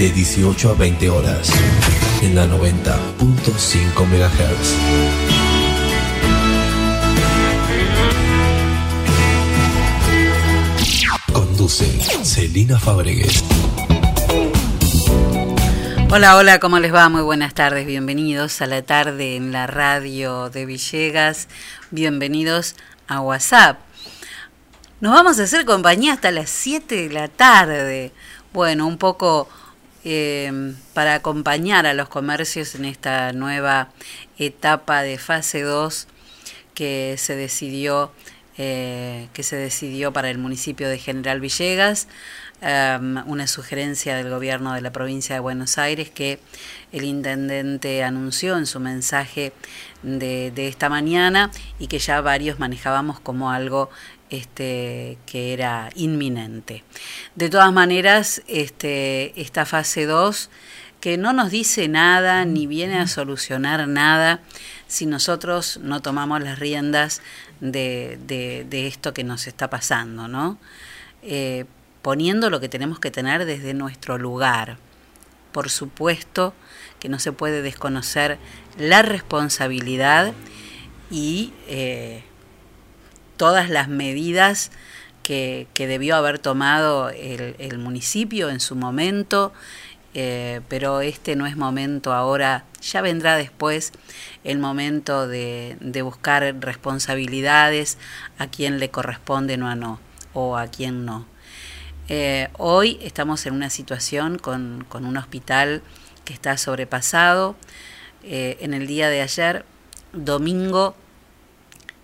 de 18 a 20 horas, en la 90.5 MHz. Conduce Celina Fabregues. Hola, hola, ¿cómo les va? Muy buenas tardes, bienvenidos a la tarde en la radio de Villegas, bienvenidos a WhatsApp. Nos vamos a hacer compañía hasta las 7 de la tarde bueno, un poco eh, para acompañar a los comercios en esta nueva etapa de fase 2 que se decidió eh, que se decidió para el municipio de General Villegas, um, una sugerencia del gobierno de la provincia de Buenos Aires que el intendente anunció en su mensaje de, de esta mañana y que ya varios manejábamos como algo este, que era inminente. De todas maneras, este, esta fase 2, que no nos dice nada ni viene a solucionar nada si nosotros no tomamos las riendas de, de, esto que nos está pasando, ¿no? Eh, poniendo lo que tenemos que tener desde nuestro lugar. Por supuesto que no se puede desconocer la responsabilidad y eh, todas las medidas que, debió haber tomado el, municipio en su momento, eh, pero este no es momento ahora, ya vendrá después el momento de, buscar responsabilidades a quien le corresponden o a no, o a quien no. Eh, hoy estamos en una situación con, un hospital que está sobrepasado. Eh, en el día de ayer, domingo,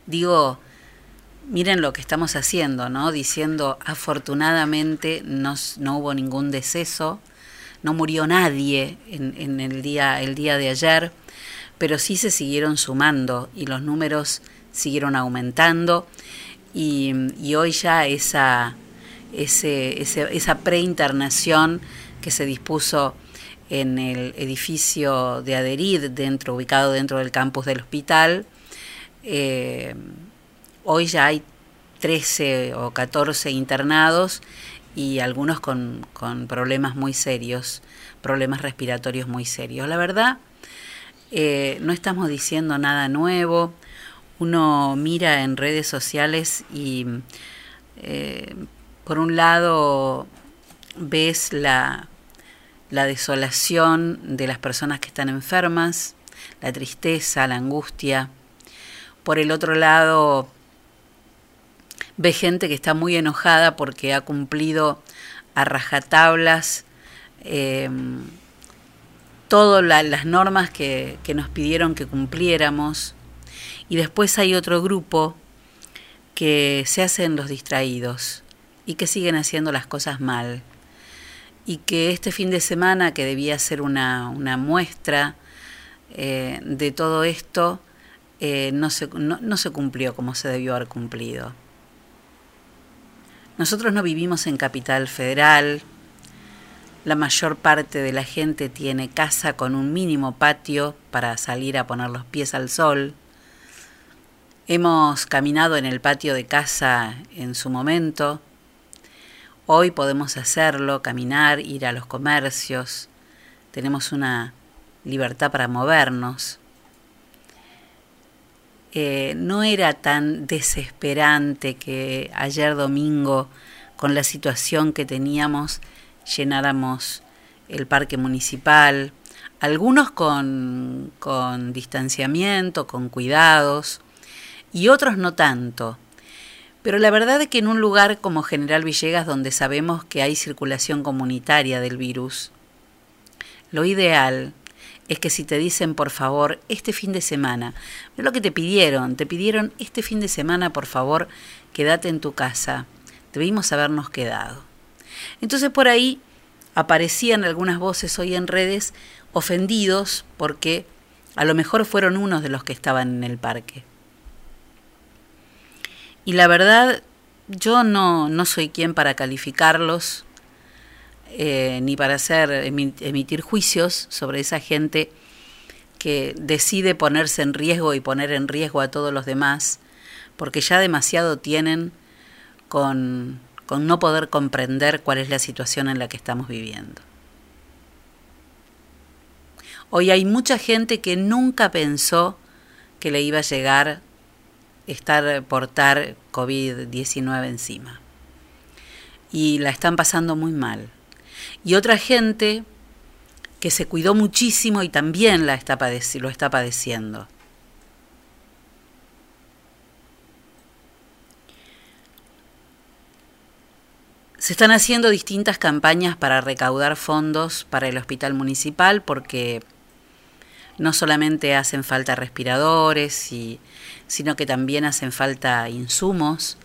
digo, miren lo que estamos haciendo, ¿no? Diciendo, afortunadamente no, hubo ningún deceso, no murió nadie en, el, día, el día de ayer, pero sí se siguieron sumando y los números siguieron aumentando y, hoy ya esa, ese, esa preinternación que se dispuso en el edificio de Aderid, dentro, ubicado dentro del campus del hospital, eh, Hoy ya hay 13 o 14 internados y algunos con, problemas muy serios, problemas respiratorios muy serios. La verdad, eh, no estamos diciendo nada nuevo. Uno mira en redes sociales y eh, por un lado ves la, la desolación de las personas que están enfermas, la tristeza, la angustia. Por el otro lado, ve gente que está muy enojada porque ha cumplido a rajatablas eh, todas las normas que, que nos pidieron que cumpliéramos. Y después hay otro grupo que se hacen los distraídos y que siguen haciendo las cosas mal. Y que este fin de semana, que debía ser una, una muestra eh, de todo esto, eh, no, se, no, no se cumplió como se debió haber cumplido. Nosotros no vivimos en Capital Federal, la mayor parte de la gente tiene casa con un mínimo patio para salir a poner los pies al sol. Hemos caminado en el patio de casa en su momento. Hoy podemos hacerlo, caminar, ir a los comercios. Tenemos una libertad para movernos. Eh, no era tan desesperante que ayer domingo, con la situación que teníamos, llenáramos el parque municipal, algunos con, con distanciamiento, con cuidados, y otros no tanto. Pero la verdad es que en un lugar como General Villegas, donde sabemos que hay circulación comunitaria del virus, lo ideal es que si te dicen, por favor, este fin de semana, no lo que te pidieron, te pidieron este fin de semana, por favor, quédate en tu casa. Debimos habernos quedado. Entonces por ahí aparecían algunas voces hoy en redes ofendidos porque a lo mejor fueron unos de los que estaban en el parque. Y la verdad, yo no, no soy quien para calificarlos, eh, ni para hacer emitir juicios sobre esa gente que decide ponerse en riesgo y poner en riesgo a todos los demás, porque ya demasiado tienen con, con no poder comprender cuál es la situación en la que estamos viviendo. Hoy hay mucha gente que nunca pensó que le iba a llegar estar portar COVID-19 encima. Y la están pasando muy mal y otra gente que se cuidó muchísimo y también la está lo está padeciendo. Se están haciendo distintas campañas para recaudar fondos para el hospital municipal porque no solamente hacen falta respiradores, y, sino que también hacen falta insumos,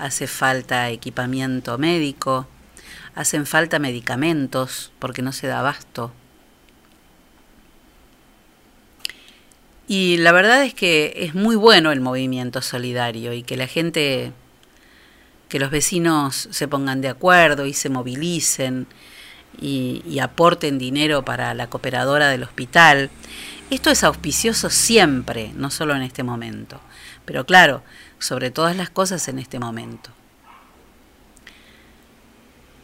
hace falta equipamiento médico, hacen falta medicamentos porque no se da abasto. Y la verdad es que es muy bueno el movimiento solidario y que la gente, que los vecinos se pongan de acuerdo y se movilicen y, aporten dinero para la cooperadora del hospital. Esto es auspicioso siempre, no solo en este momento, pero claro, sobre todas las cosas en este momento.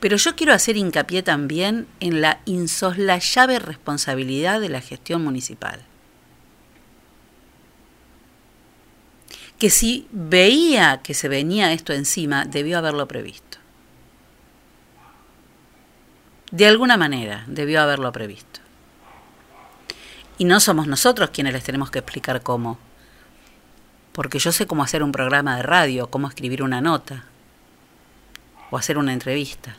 Pero yo quiero hacer hincapié también en la insoslayable responsabilidad de la gestión municipal. Que si veía que se venía esto encima, debió haberlo previsto. De alguna manera, debió haberlo previsto. Y no somos nosotros quienes les tenemos que explicar cómo. Porque yo sé cómo hacer un programa de radio, cómo escribir una nota o hacer una entrevista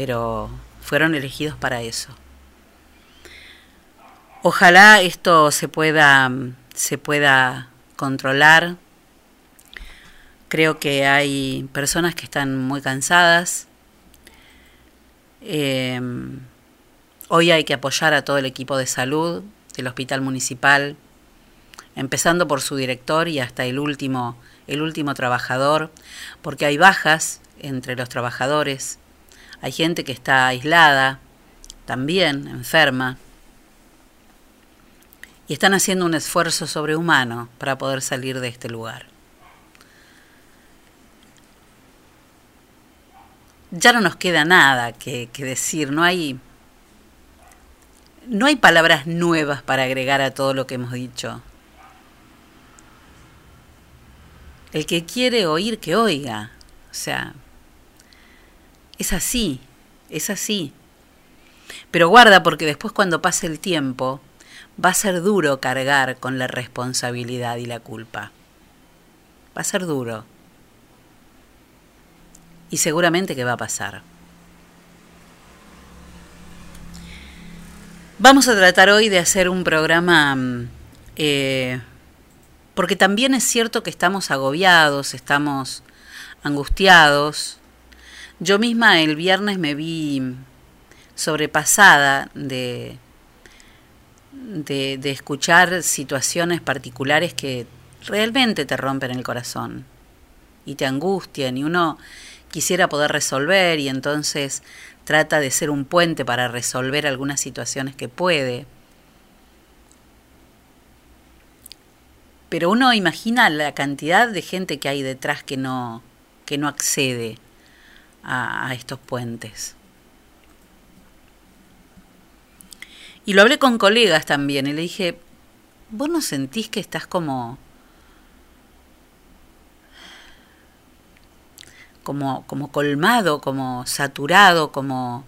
pero fueron elegidos para eso. Ojalá esto se pueda, se pueda controlar. Creo que hay personas que están muy cansadas. Em, hoy hay que apoyar a todo el equipo de salud del hospital municipal, empezando por su director y hasta el último, el último trabajador, porque hay bajas entre los trabajadores hay gente que está aislada, también enferma, y están haciendo un esfuerzo sobrehumano para poder salir de este lugar. Ya no nos queda nada que, decir, no hay, no hay palabras nuevas para agregar a todo lo que hemos dicho. El que quiere oír, que oiga. O sea, es así, es así. Pero guarda porque después cuando pase el tiempo va a ser duro cargar con la responsabilidad y la culpa. Va a ser duro. Y seguramente que va a pasar. Vamos a tratar hoy de hacer un programa, mm, eh, porque también es cierto que estamos agobiados, estamos angustiados. Yo misma el viernes me vi sobrepasada de, de, escuchar situaciones particulares que realmente te rompen el corazón y te angustian y uno quisiera poder resolver y entonces trata de ser un puente para resolver algunas situaciones que puede. Pero uno imagina la cantidad de gente que hay detrás que no, que no accede a, estos puentes. Y lo hablé con colegas también y le dije, ¿vos no sentís que estás como... como, como colmado, como saturado, como,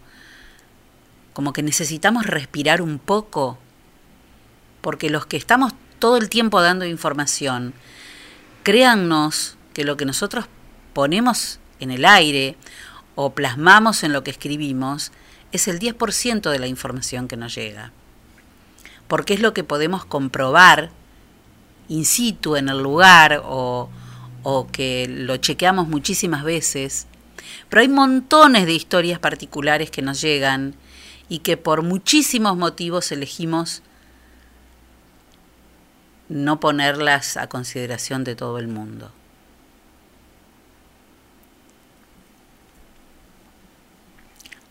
como que necesitamos respirar un poco? Porque los que estamos todo el tiempo dando información, créannos que lo que nosotros ponemos en el aire o plasmamos en lo que escribimos es el 10% de la información que nos llega. Porque es lo que podemos comprobar in situ en el lugar o, o que lo chequeamos muchísimas veces. Pero hay montones de historias particulares que nos llegan y que por muchísimos motivos elegimos no ponerlas a consideración de todo el mundo.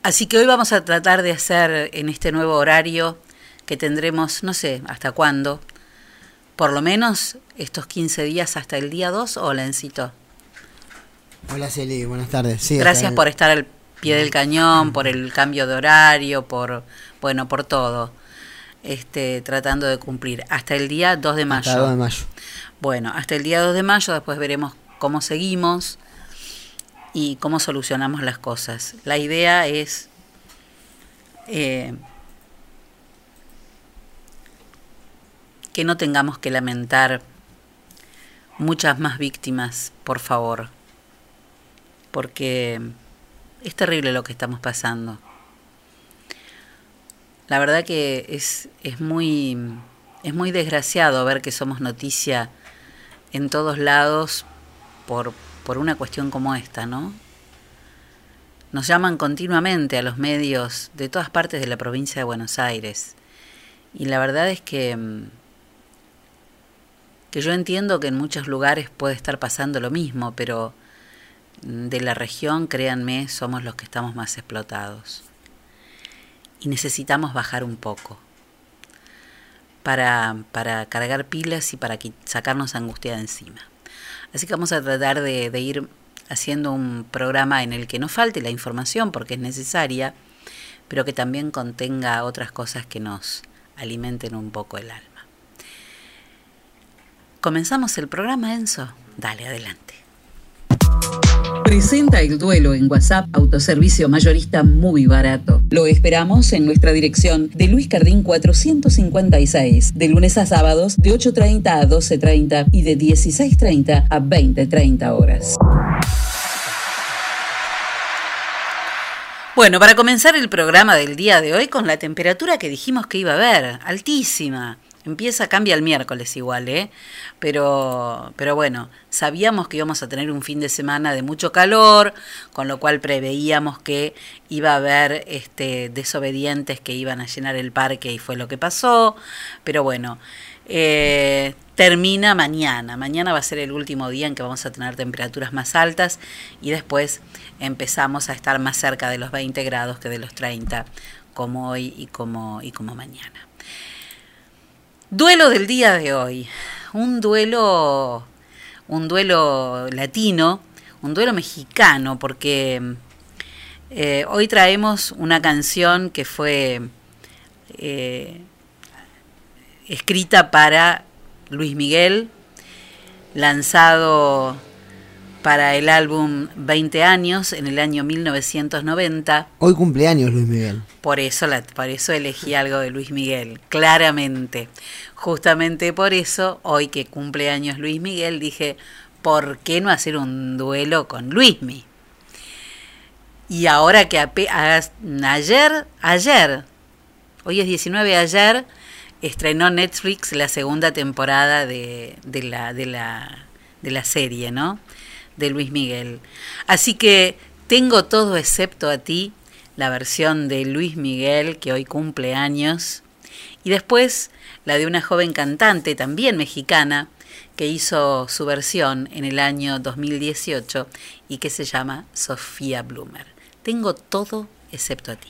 Así que hoy vamos a tratar de hacer en este nuevo horario que tendremos, no sé hasta cuándo, por lo menos estos 15 días hasta el día 2 o Lencito. Hola Celi, buenas tardes. Sí, Gracias por estar al pie del cañón, por el cambio de horario, por bueno, por todo. Este, tratando de cumplir hasta el día 2 de mayo. Hasta el 2 de mayo. Bueno, hasta el día 2 de mayo después veremos cómo seguimos y cómo solucionamos las cosas. La idea es eh, que no tengamos que lamentar muchas más víctimas, por favor, porque es terrible lo que estamos pasando. La verdad que es, es, muy, es muy desgraciado ver que somos noticia en todos lados por, por una cuestión como esta, ¿no? Nos llaman continuamente a los medios de todas partes de la provincia de Buenos Aires. Y la verdad es que, mm, que yo entiendo que en muchos lugares puede estar pasando lo mismo, pero mm, de la región, créanme, somos los que estamos más explotados. Y necesitamos bajar un poco para, para cargar pilas y para sacarnos angustia de encima. Así que vamos a tratar de, ir haciendo un programa en el que no falte la información porque es necesaria, pero que también contenga otras cosas que nos alimenten un poco el alma. ¿Comenzamos el programa, Enzo? Dale, adelante. Presenta el duelo en WhatsApp, autoservicio mayorista muy barato. Lo esperamos en nuestra dirección de Luis Cardín 456, de lunes a sábados de 8.30 a 12.30 y de 16.30 a 20.30 horas. Bueno, para comenzar el programa del día de hoy con la temperatura que dijimos que iba a haber, altísima. Empieza, cambia el miércoles igual, ¿eh? Pero, pero bueno, sabíamos que íbamos a tener un fin de semana de mucho calor, con lo cual preveíamos que iba a haber este, desobedientes que iban a llenar el parque y fue lo que pasó. Pero bueno, eh, termina mañana. Mañana va a ser el último día en que vamos a tener temperaturas más altas y después empezamos a estar más cerca de los 20 grados que de los 30, como hoy y como, y como mañana. Duelo del día de hoy. Un duelo, un duelo latino, un duelo mexicano, porque eh, hoy traemos una canción que fue eh, escrita para Luis Miguel, lanzado para el álbum 20 años en el año 1990. Hoy cumpleaños Luis Miguel. Por eso, la, por eso elegí algo de Luis Miguel, claramente. Justamente por eso, hoy que cumpleaños Luis Miguel, dije, ¿por qué no hacer un duelo con Luismi? Y ahora que ayer, ayer, hoy es 19, ayer, estrenó Netflix la segunda temporada de, de, la, de, la, de la serie, ¿no? de Luis Miguel. Así que tengo todo excepto a ti, la versión de Luis Miguel que hoy cumple años, y después la de una joven cantante también mexicana que hizo su versión en el año 2018 y que se llama Sofía Blumer. Tengo todo excepto a ti.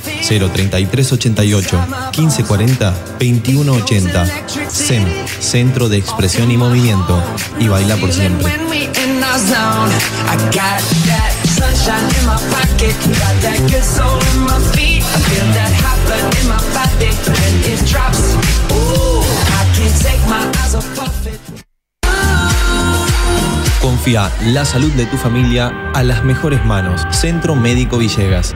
03388 1540 2180. SEM, Centro de Expresión y Movimiento. Y baila por siempre. Confía la salud de tu familia a las mejores manos. Centro Médico Villegas.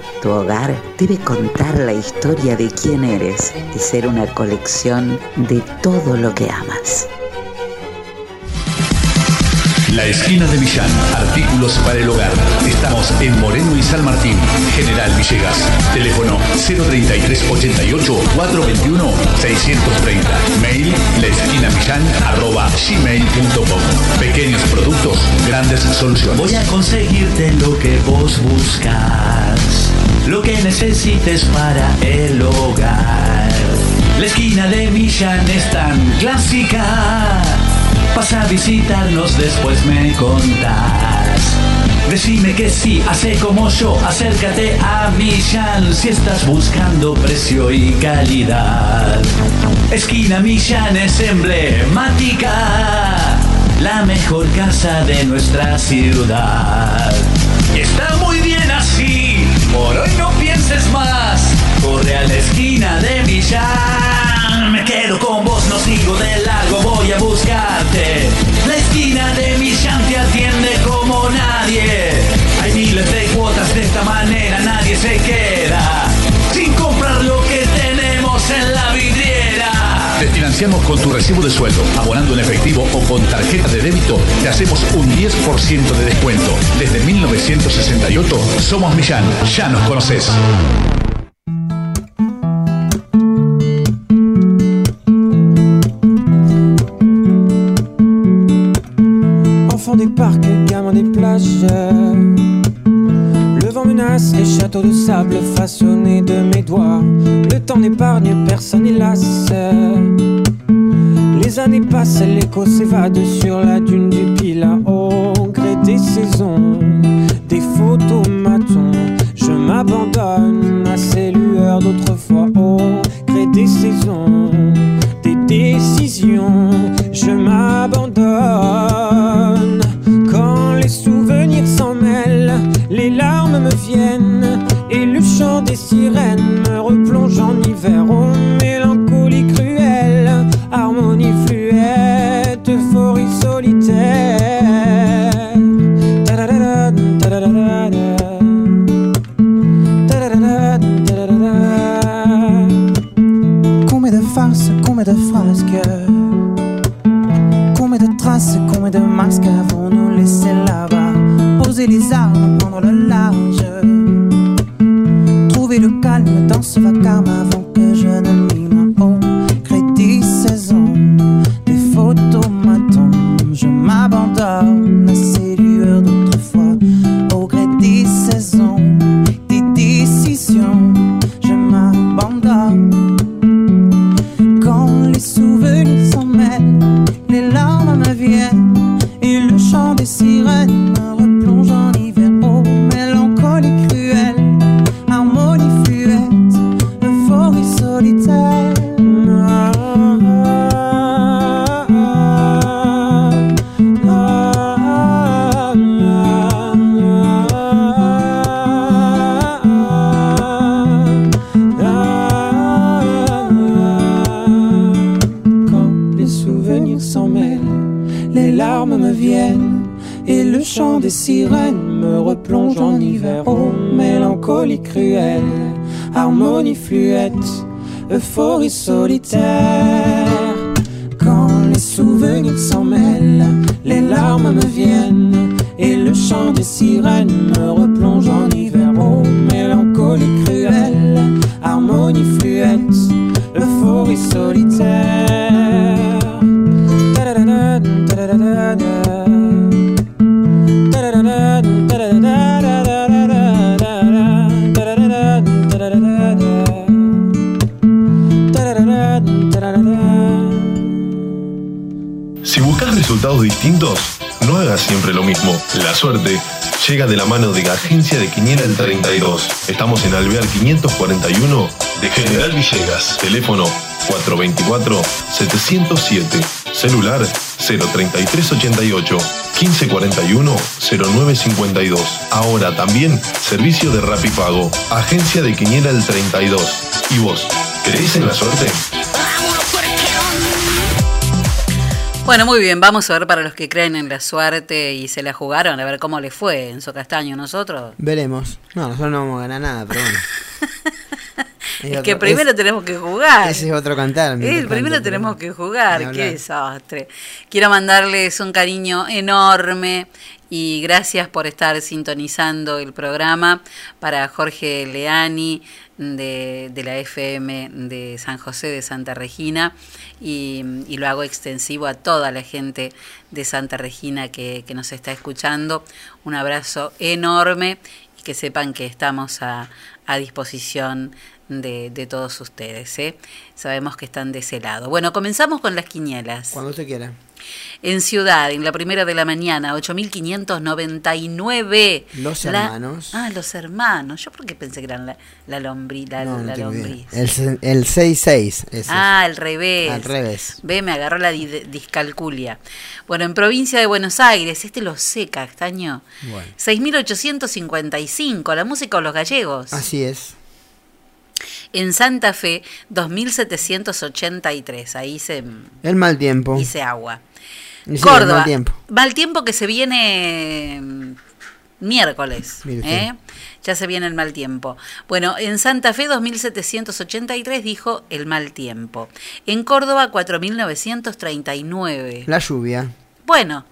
Tu hogar debe contar la historia de quién eres y ser una colección de todo lo que amas. La esquina de Millán, artículos para el hogar. Estamos en Moreno y San Martín, General Villegas. Teléfono 033 88 421 630. Mail gmail.com Pequeños productos, grandes soluciones. Voy a conseguirte lo que vos buscas, lo que necesites para el hogar. La esquina de Millán es tan clásica Pasa a visitarnos, después me contás. Decime que sí, hace como yo, acércate a Millán si estás buscando precio y calidad. Esquina Millán es emblemática, la mejor casa de nuestra ciudad. Está por hoy no pienses más, corre a la esquina de Millán. Me quedo con vos, no sigo de largo, voy a buscarte. Con tu recibo de sueldo. Abonando en efectivo o con tarjeta de débito, te hacemos un 10% de descuento. Desde 1968 somos Millán. Ya nos conoces. Enfant des parcs, gamin des plages. Le vent menace les châteaux de sable façonnés de mes doigts. Le temps n'épargne personne, hélas. Les années passent, l'écho s'évade sur la dune du Pila au gré des saisons, des photomatons. Je m'abandonne à ces lueurs d'autrefois au gré des saisons, Alvear 541 de General Villegas. Teléfono 424-707. Celular 03388 1541 0952. Ahora también servicio de Rapipago. Agencia de Quiniela el 32. ¿Y vos? ¿Crees en la suerte? Bueno, muy bien, vamos a ver para los que creen en la suerte y se la jugaron, a ver cómo le fue en su castaño nosotros. Veremos. No, nosotros no vamos a ganar nada, pero bueno. Es que primero tenemos que jugar. Ese es otro cantar. Mientras primero tanto, tenemos que jugar, qué desastre. Quiero mandarles un cariño enorme y gracias por estar sintonizando el programa para Jorge Leani de, de la FM de San José de Santa Regina y, y lo hago extensivo a toda la gente de Santa Regina que, que nos está escuchando. Un abrazo enorme y que sepan que estamos a, a disposición de, de todos ustedes. ¿eh? Sabemos que están de ese lado. Bueno, comenzamos con las quinielas. Cuando usted quiera. En Ciudad, en la primera de la mañana, 8.599. Los La- hermanos. Ah, los hermanos. Yo porque pensé que eran la, la lombriz. La, No, no lombriz. El, el 6-6. ese. Ah, al revés. Al revés. Ve, me agarró la di- discalculia. Bueno, en provincia de Buenos Aires, este lo sé, Castaño. Bueno. 6.855, la música de los gallegos. Así es. En Santa Fe, 2.783. Ahí se El mal tiempo. hice agua. Sí, Córdoba, mal tiempo. mal tiempo que se viene mm, miércoles. ¿eh? Ya se viene el mal tiempo. Bueno, en Santa Fe 2783 dijo el mal tiempo. En Córdoba 4939. La lluvia. Bueno,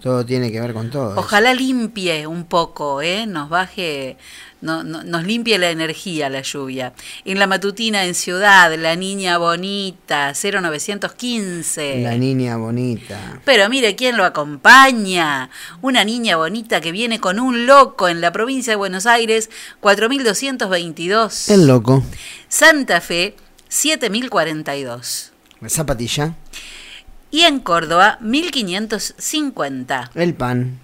Todo tiene que ver con todo. eso. ojalá limpie un poco, ¿eh? nos baje, no- no- nos limpie la energía la lluvia. En la matutina en Ciudad, la niña bonita, 0915. La niña bonita. Pero mire quién lo acompaña. Una niña bonita que viene con un loco en la provincia de Buenos Aires, 4222. El loco. Santa Fe, 7042. La zapatilla. Y en Córdoba, 1550. El pan.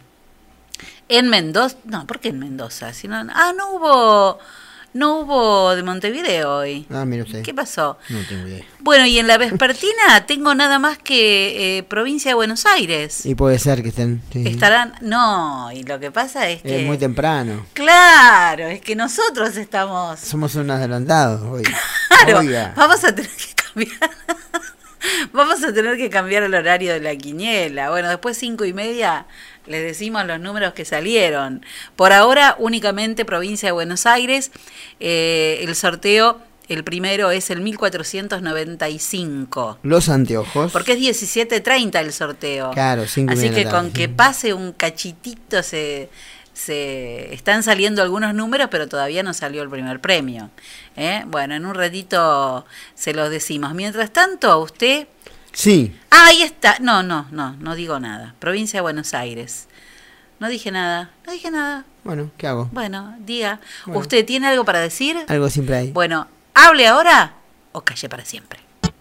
En Mendoza, no, ¿por qué en Mendoza? Si no- ah, no hubo, no hubo de Montevideo hoy. Ah, mire usted. ¿Qué pasó? No tengo idea. Bueno, y en la vespertina tengo nada más que eh, provincia de Buenos Aires. Y puede ser que estén. sí. Estarán, no, y lo que pasa es que... Es muy temprano. Claro, es que nosotros estamos... Somos unos adelantados hoy. Claro, Oiga. vamos a tener que cambiar... Vamos a tener que cambiar el horario de la quiniela. Bueno, después cinco y media les decimos los números que salieron. Por ahora, únicamente provincia de Buenos Aires. Eh, el sorteo, el primero es el 1495. Los anteojos. Porque es 17.30 el sorteo. Claro, cinco y Así media que con que pase un cachitito se, se están saliendo algunos números, pero todavía no salió el primer premio. ¿eh? Bueno, en un ratito se los decimos. Mientras tanto, a usted... Sí. Ah, ahí está. No, no, no, no digo nada. Provincia de Buenos Aires. No dije nada, no dije nada. Bueno, ¿qué hago? Bueno, diga. Bueno. ¿Usted tiene algo para decir? Algo siempre hay. Bueno, hable ahora o calle para siempre.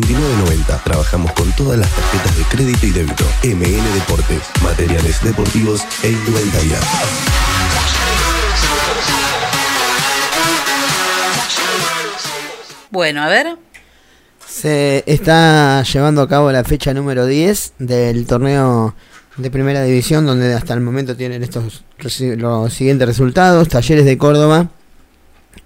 4990. Trabajamos con todas las tarjetas de crédito y débito. MN Deportes, materiales deportivos e indumentaria. Bueno, a ver. Se está llevando a cabo la fecha número 10 del torneo de primera división, donde hasta el momento tienen estos los siguientes resultados. Talleres de Córdoba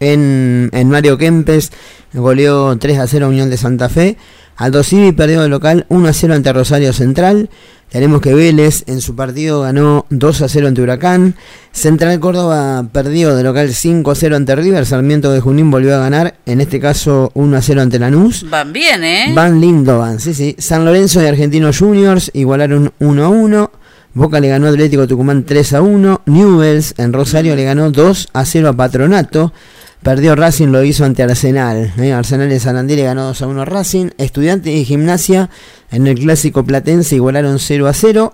en, en Mario Kempes goleó 3 a 0 a Unión de Santa Fe. Aldo Civi perdió de local 1 a 0 ante Rosario Central. Tenemos que Vélez en su partido ganó 2 a 0 ante Huracán. Central Córdoba perdió de local 5 a 0 ante River. Sarmiento de Junín volvió a ganar, en este caso 1 a 0 ante Lanús. Van bien, ¿eh? Van lindo, van, sí, sí. San Lorenzo y Argentinos Juniors igualaron 1 a 1. Boca le ganó a Atlético Tucumán 3 a 1. Newells en Rosario le ganó 2 a 0 a Patronato. Perdió Racing, lo hizo ante Arsenal. ¿eh? Arsenal de Sarandí le ganó 2 a 1 a Racing. Estudiantes y Gimnasia en el clásico platense igualaron 0 a 0.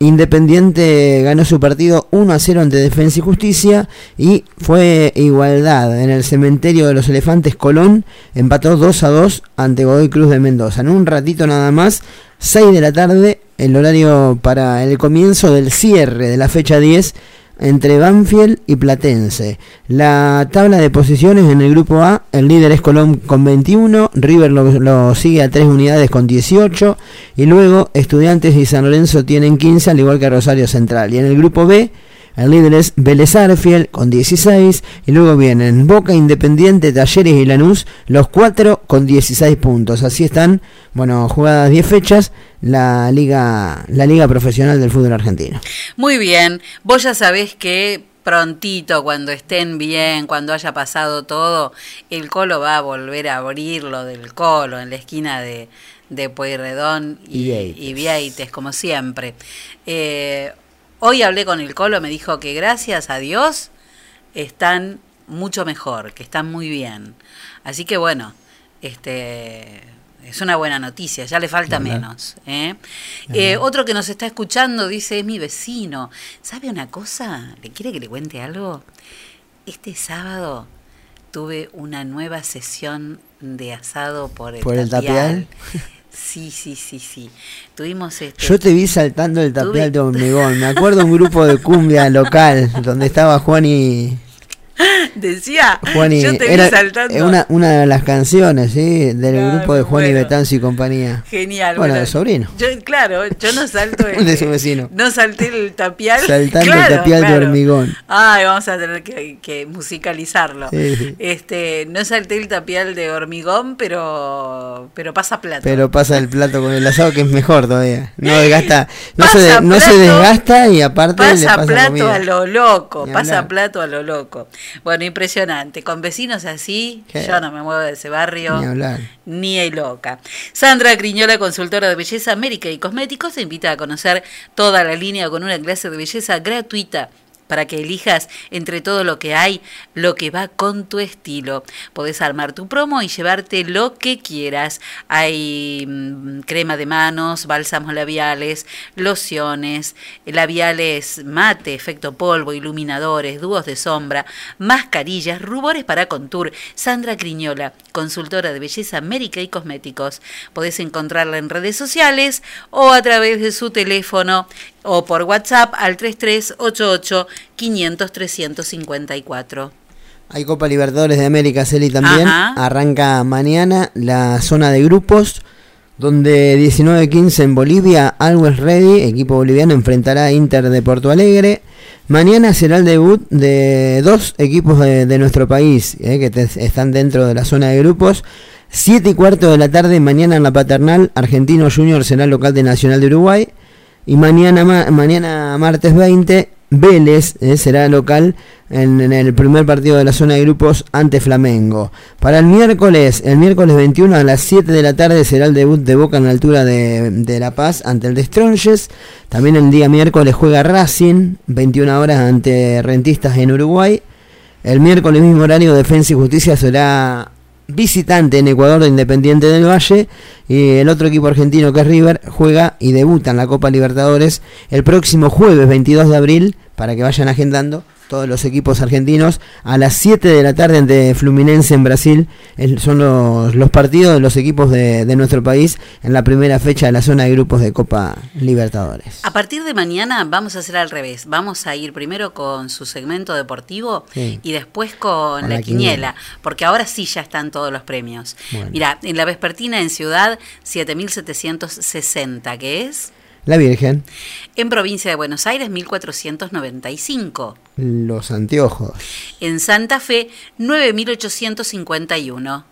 Independiente ganó su partido 1 a 0 ante Defensa y Justicia y fue igualdad en el cementerio de los elefantes Colón empató 2 a 2 ante Godoy Cruz de Mendoza. En un ratito nada más, 6 de la tarde, el horario para el comienzo del cierre de la fecha 10 entre Banfield y Platense. La tabla de posiciones en el grupo A, el líder es Colón con 21, River lo, sigue a 3 unidades con 18 y luego Estudiantes y San Lorenzo tienen 15 al igual que Rosario Central. Y en el grupo B, el líder es Vélez Arfiel con 16 y luego vienen Boca Independiente, Talleres y Lanús, los cuatro con 16 puntos. Así están, bueno, jugadas 10 fechas la liga la liga profesional del fútbol argentino. Muy bien. Vos ya sabés que prontito, cuando estén bien, cuando haya pasado todo, el Colo va a volver a abrir lo del Colo en la esquina de, de Pueyrredón y, Y Vieites. como siempre. Eh, hoy hablé con el Colo, me dijo que gracias a Dios están mucho mejor, que están muy bien. Así que bueno, este es una buena noticia, ya le falta menos. ¿eh? Eh, otro que nos está escuchando dice, es mi vecino. ¿Sabe una cosa? ¿Le quiere que le cuente algo? Este sábado tuve una nueva sesión de asado por el ¿Por el tapial. tapial? Sí, sí, sí, sí. Tuvimos este. Yo te vi saltando el tapial Tuve- de hormigón. Me acuerdo un grupo de cumbia local donde estaba Juan y. Decía, Juan y yo te era vi saltando. eh, una, una de las canciones, ¿sí? Del Claro, grupo de Juan y bueno. Betanzo y compañía. Genial. Bueno, de sobrino. Yo, claro, yo no salto el, De su vecino. No salté el tapial. Saltando el Claro, tapial de hormigón. Ay, vamos a tener que, que musicalizarlo. Sí, sí. Este, no salté el tapial de hormigón, pero pero pasa plata. Pero pasa el plato con el asado que es mejor todavía. No desgasta, no, se, Pasa de- no se plato, desgasta y aparte le pasa pasa plato comida. a lo loco, pasa plato a lo loco. Bueno, impresionante. Con vecinos así, ¿Qué? yo no me muevo de ese barrio. Ni hablar. Ni hay loca. Sandra Criñola, consultora de belleza América y cosméticos, te invita a conocer toda la línea con una clase de belleza gratuita para que elijas entre todo lo que hay, lo que va con tu estilo. Podés armar tu promo y llevarte lo que quieras. Hay mm, crema de manos, bálsamos labiales, lociones, labiales mate, efecto polvo, iluminadores, dúos de sombra, mascarillas, rubores para contour. Sandra Criñola, consultora de belleza América y cosméticos. Podés encontrarla en redes sociales o a través de su teléfono o por WhatsApp al 3388 500 354. Hay Copa Libertadores de América, Celi también. Ajá. Arranca mañana la zona de grupos, donde 19-15 en Bolivia, Always Ready, equipo boliviano, enfrentará a Inter de Porto Alegre. Mañana será el debut de dos equipos de, de nuestro país, eh, que te- están dentro de la zona de grupos. 7 y cuarto de la tarde, mañana en la Paternal, Argentino Junior será local de Nacional de Uruguay. Y mañana, ma- mañana martes 20, Vélez eh, será local en, el primer partido de la zona de grupos ante Flamengo. Para el miércoles, el miércoles 21 a las 7 de la tarde será el debut de Boca en la altura de, de La Paz ante el de Stronges. También el día miércoles juega Racing, 21 horas ante Rentistas en Uruguay. El miércoles mismo horario Defensa y Justicia será visitante en Ecuador de Independiente del Valle y el otro equipo argentino que es River juega y debuta en la Copa Libertadores el próximo jueves 22 de abril para que vayan agendando todos los equipos argentinos a las 7 de la tarde ante Fluminense en Brasil El- son los, los partidos de los equipos de, de nuestro país en la primera fecha de la zona de grupos de Copa Libertadores A partir de mañana vamos a hacer al revés. Vamos a ir primero con su segmento deportivo Sí. y después con, Con la, la quiniela, quiniela. porque ahora sí ya están todos los premios. Bueno. Mira, en la vespertina en Ciudad 7760, que es La Virgen. En provincia de Buenos Aires 1495, los anteojos. En Santa Fe 9851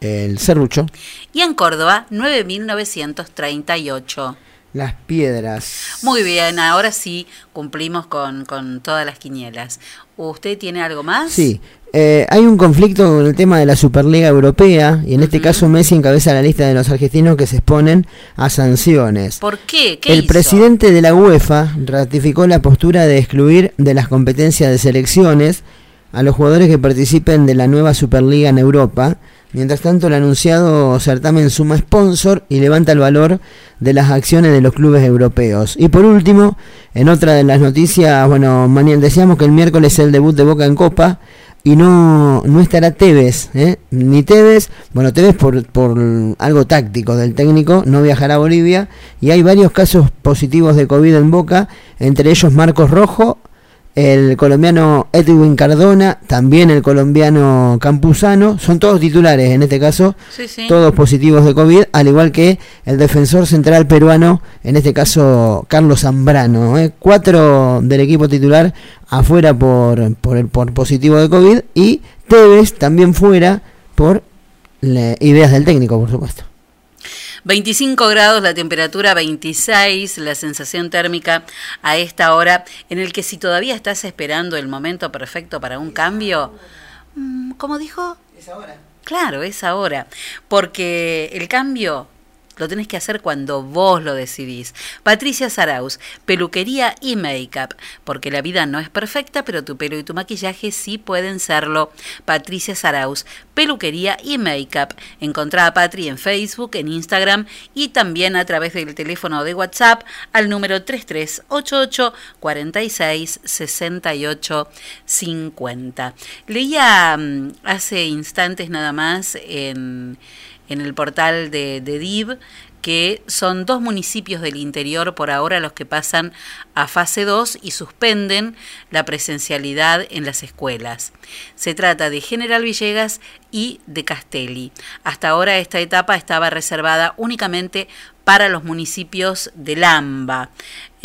el serrucho. Y en Córdoba 9938. las piedras. Muy bien, ahora sí cumplimos con, con todas las quinielas. ¿Usted tiene algo más? Sí, eh, hay un conflicto con el tema de la Superliga Europea y en este caso Messi encabeza la lista de los argentinos que se exponen a sanciones. ¿Por qué? ¿Qué El hizo? presidente de la UEFA ratificó la postura de excluir de las competencias de selecciones a los jugadores que participen de la nueva Superliga en Europa. Mientras tanto, el anunciado certamen suma sponsor y levanta el valor de las acciones de los clubes europeos. Y por último, en otra de las noticias, bueno, mañana decíamos que el miércoles es el debut de Boca en Copa y no, no estará Tevez, ¿eh? ni Tevez, bueno, Tevez por, por algo táctico del técnico, no viajará a Bolivia y hay varios casos positivos de COVID en Boca, entre ellos Marcos Rojo, el colombiano Edwin Cardona, también el colombiano Campuzano, son todos titulares en este caso, Sí, sí. todos positivos de COVID, al igual que el defensor central peruano, en este caso Carlos Zambrano. ¿eh? Cuatro del equipo titular afuera por, por, el, por positivo de COVID y Tevez también fuera por le- ideas del técnico, por supuesto. 25 grados, la temperatura 26, la sensación térmica a esta hora, en el que si todavía estás esperando el momento perfecto para un cambio, mm, ¿cómo dijo? Es ahora. Claro, es ahora, porque el cambio lo tenés que hacer cuando vos lo decidís. Patricia Saraus, peluquería y make-up, porque la vida no es perfecta, pero tu pelo y tu maquillaje sí pueden serlo. Patricia Saraus, peluquería y make-up. Encontrá a Patri en Facebook, en Instagram y también a través del teléfono de WhatsApp al número 3388 46 68 50. Leía mm, hace instantes nada más en en el portal de, DIV que son dos municipios del interior por ahora los que pasan a fase 2 y suspenden la presencialidad en las escuelas. Se trata de General Villegas y de Castelli. Hasta ahora esta etapa estaba reservada únicamente para los municipios de Lamba.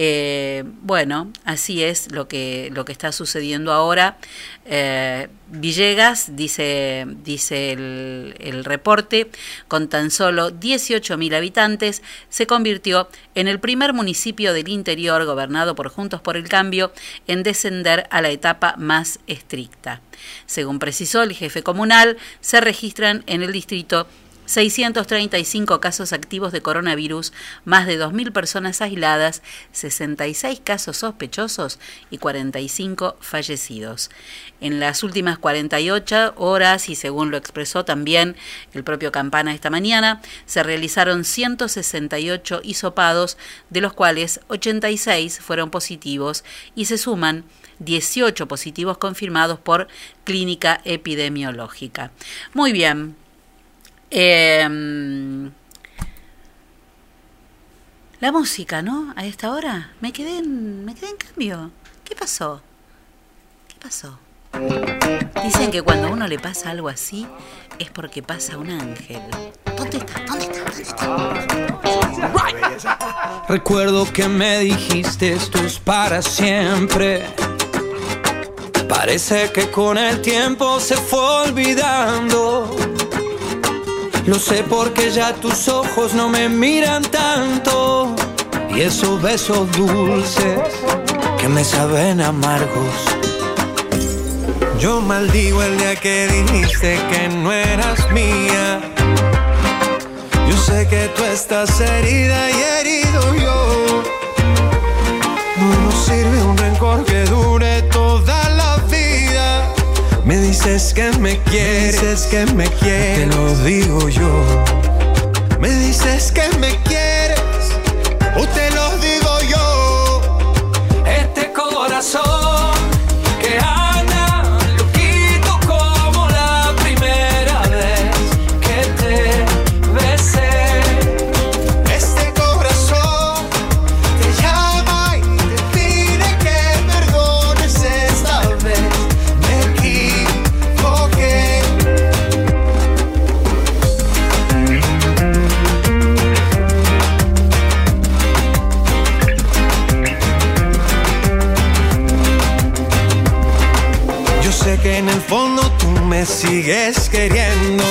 Eh, bueno, así es lo que, lo que está sucediendo ahora. Eh, Villegas, dice, dice el, el reporte, con tan solo 18.000 habitantes, se convirtió en el primer municipio del interior gobernado por Juntos por el Cambio en descender a la etapa más estricta. Según precisó el jefe comunal, se registran en el distrito 635 casos activos de coronavirus, más de 2.000 personas aisladas, 66 casos sospechosos y 45 fallecidos. En las últimas 48 horas, y según lo expresó también el propio Campana esta mañana, se realizaron 168 hisopados, de los cuales 86 fueron positivos y se suman 18 positivos confirmados por clínica epidemiológica. Muy bien, eh, la música, ¿no? A esta hora. Me quedé en, me quedé en cambio. ¿Qué pasó? ¿Qué pasó? Dicen que cuando a uno le pasa algo así es porque pasa un ángel. ¿Dónde está? ¿Dónde está? ¿Dónde está? Recuerdo que me dijiste esto es para siempre. Parece que con el tiempo se fue olvidando. Lo sé porque ya tus ojos no me miran tanto. Y esos besos dulces que me saben amargos. Yo maldigo el día que dijiste que no eras mía. Yo sé que tú estás herida y herido yo. No nos sirve un rencor dices que me quieres, dices que me quieres, te lo digo yo. Me dices que me quieres, o te sigues queriendo.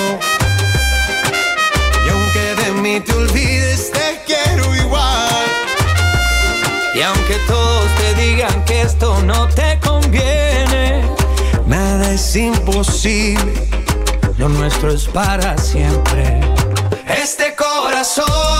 Y aunque de mí te olvides, te quiero igual. Y aunque todos te digan que esto no te conviene, nada es imposible. Lo nuestro es para siempre. Este corazón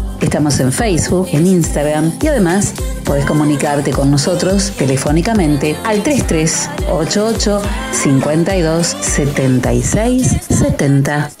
Estamos en Facebook, en Instagram y además podés comunicarte con nosotros telefónicamente al 3388 52 76 70.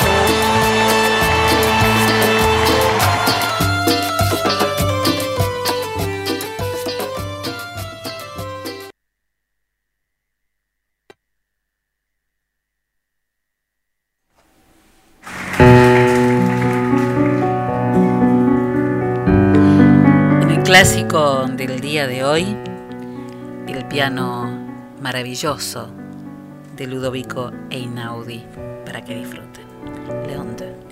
clásico del día de hoy, el piano maravilloso de Ludovico Einaudi, para que disfruten. Leonte.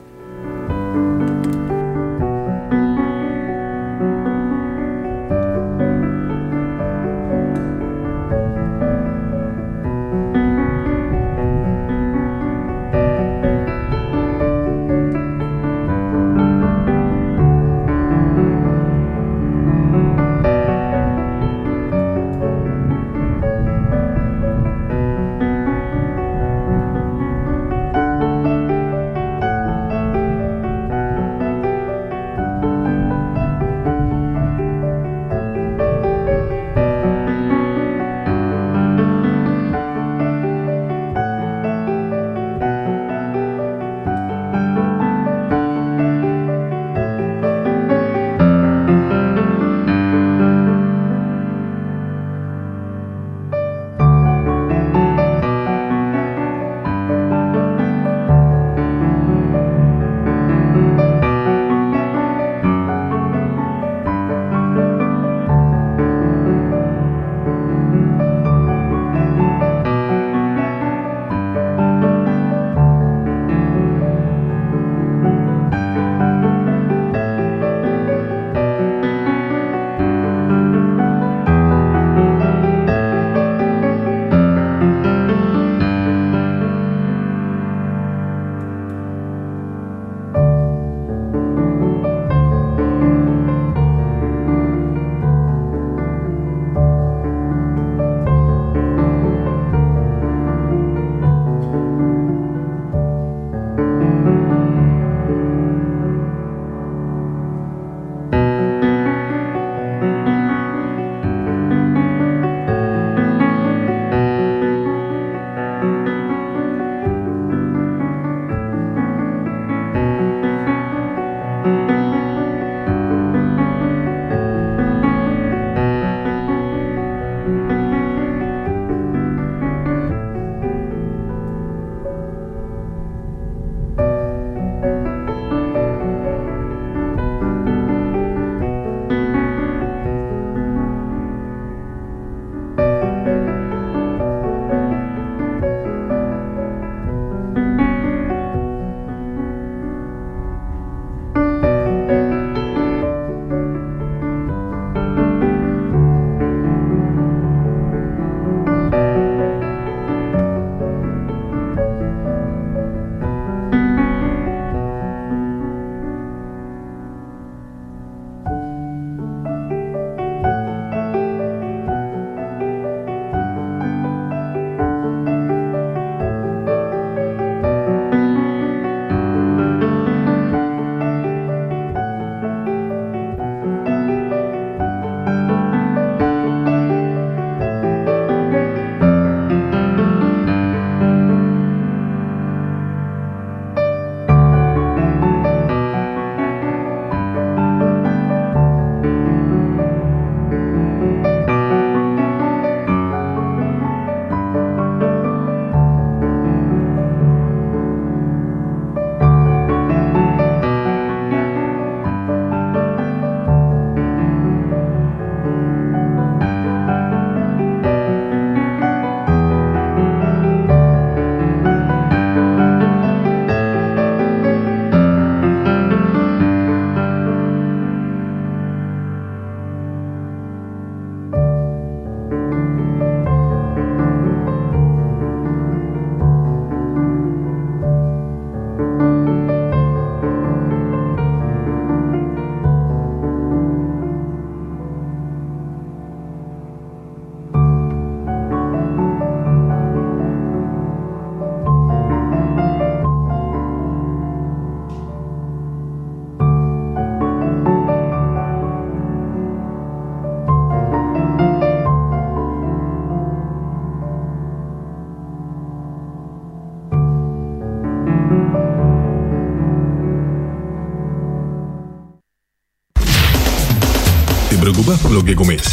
Lo que comes,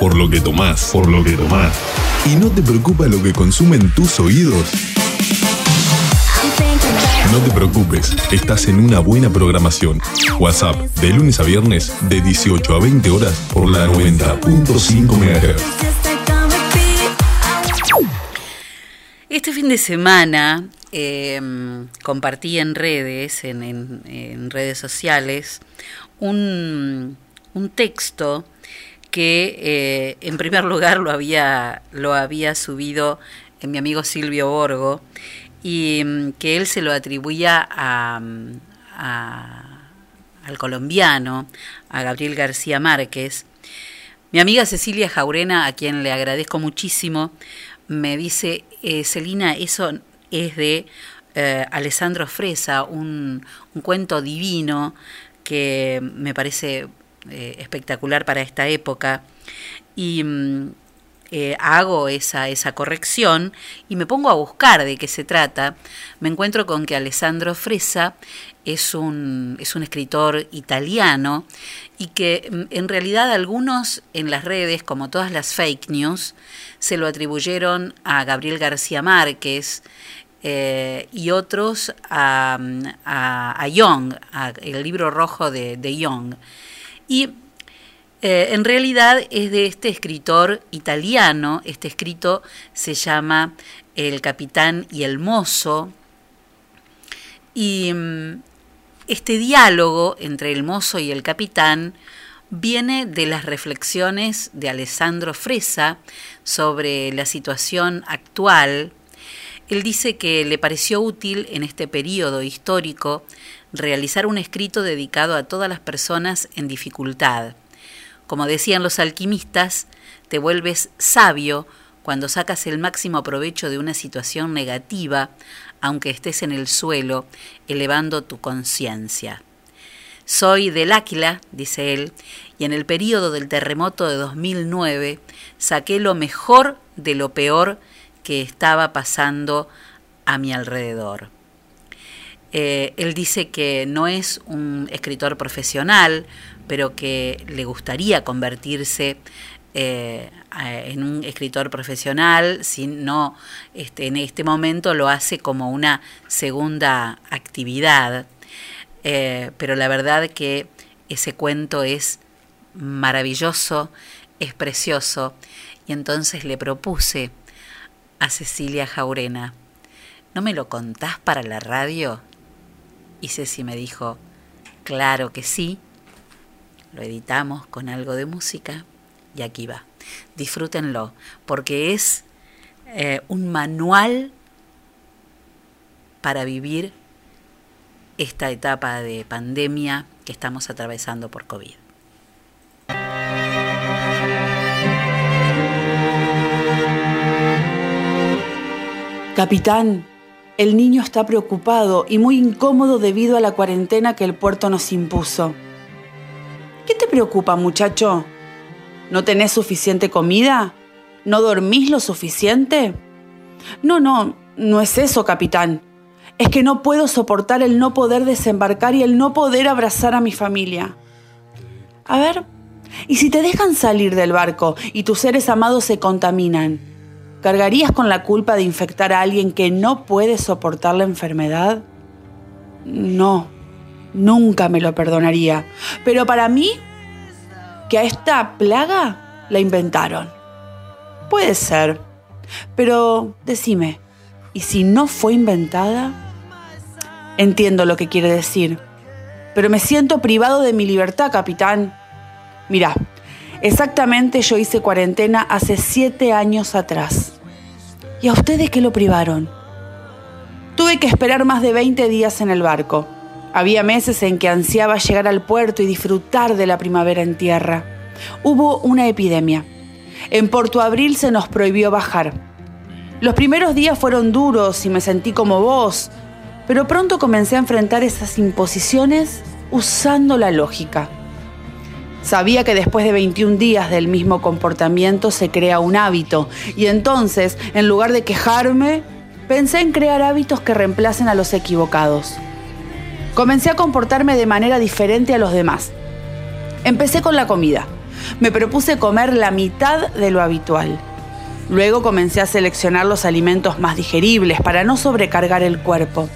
por lo que tomás, por lo que tomás. ¿Y no te preocupa lo que consumen tus oídos? No te preocupes, estás en una buena programación. WhatsApp, de lunes a viernes, de 18 a 20 horas por la 90.5 MHz. Este fin de semana eh, compartí en redes, en, redes sociales, un texto que eh, en primer lugar lo había, lo había subido eh, mi amigo Silvio Borgo y mm, que él se lo atribuía mm, a- al colombiano, a Gabriel García Márquez. Mi amiga Cecilia Jaurena, a quien le agradezco muchísimo, me dice, eh, Celina, eso es de Alessandro Fresa, un cuento divino que me parece eh, espectacular para esta época. Y mm, eh, hago esa, esa corrección y me pongo a buscar de qué se trata. Me encuentro con que Alessandro Fresa es un, es un escritor italiano y que mm, en realidad algunos en las redes, como todas las fake news, se lo atribuyeron a Gabriel García Márquez eh, y otros a, mm, a, a Young, el libro rojo de, de Young. Y eh, en realidad es de este escritor italiano, este escrito se llama El capitán y el mozo, y mm, este diálogo entre el mozo y el capitán viene de las reflexiones de Alessandro Fresa sobre la situación actual. Él dice que le pareció útil en este periodo histórico realizar un escrito dedicado a todas las personas en dificultad. Como decían los alquimistas, te vuelves sabio cuando sacas el máximo provecho de una situación negativa, aunque estés en el suelo, elevando tu conciencia. Soy del Áquila, dice él, y en el periodo del terremoto de 2009 saqué lo mejor de lo peor que estaba pasando a mi alrededor. Eh, él dice que no es un escritor profesional, pero que le gustaría convertirse eh, en un escritor profesional, si no este, en este momento lo hace como una segunda actividad. Eh, pero la verdad que ese cuento es maravilloso, es precioso, y entonces le propuse a Cecilia Jaurena, ¿no me lo contás para la radio? Y Ceci me dijo, claro que sí, lo editamos con algo de música y aquí va. Disfrútenlo, porque es eh, un manual para vivir esta etapa de pandemia que estamos atravesando por COVID. Capitán, el niño está preocupado y muy incómodo debido a la cuarentena que el puerto nos impuso. ¿Qué te preocupa, muchacho? ¿No tenés suficiente comida? ¿No dormís lo suficiente? No, no, no es eso, capitán. Es que no puedo soportar el no poder desembarcar y el no poder abrazar a mi familia. A ver, ¿y si te dejan salir del barco y tus seres amados se contaminan? ¿Cargarías con la culpa de infectar a alguien que no puede soportar la enfermedad? No, nunca me lo perdonaría. Pero para mí, que a esta plaga la inventaron. Puede ser. Pero decime, ¿y si no fue inventada? Entiendo lo que quiere decir. Pero me siento privado de mi libertad, capitán. Mira, exactamente yo hice cuarentena hace siete años atrás. ¿Y a ustedes qué lo privaron? Tuve que esperar más de 20 días en el barco. Había meses en que ansiaba llegar al puerto y disfrutar de la primavera en tierra. Hubo una epidemia. En Porto Abril se nos prohibió bajar. Los primeros días fueron duros y me sentí como vos, pero pronto comencé a enfrentar esas imposiciones usando la lógica. Sabía que después de 21 días del mismo comportamiento se crea un hábito y entonces, en lugar de quejarme, pensé en crear hábitos que reemplacen a los equivocados. Comencé a comportarme de manera diferente a los demás. Empecé con la comida. Me propuse comer la mitad de lo habitual. Luego comencé a seleccionar los alimentos más digeribles para no sobrecargar el cuerpo.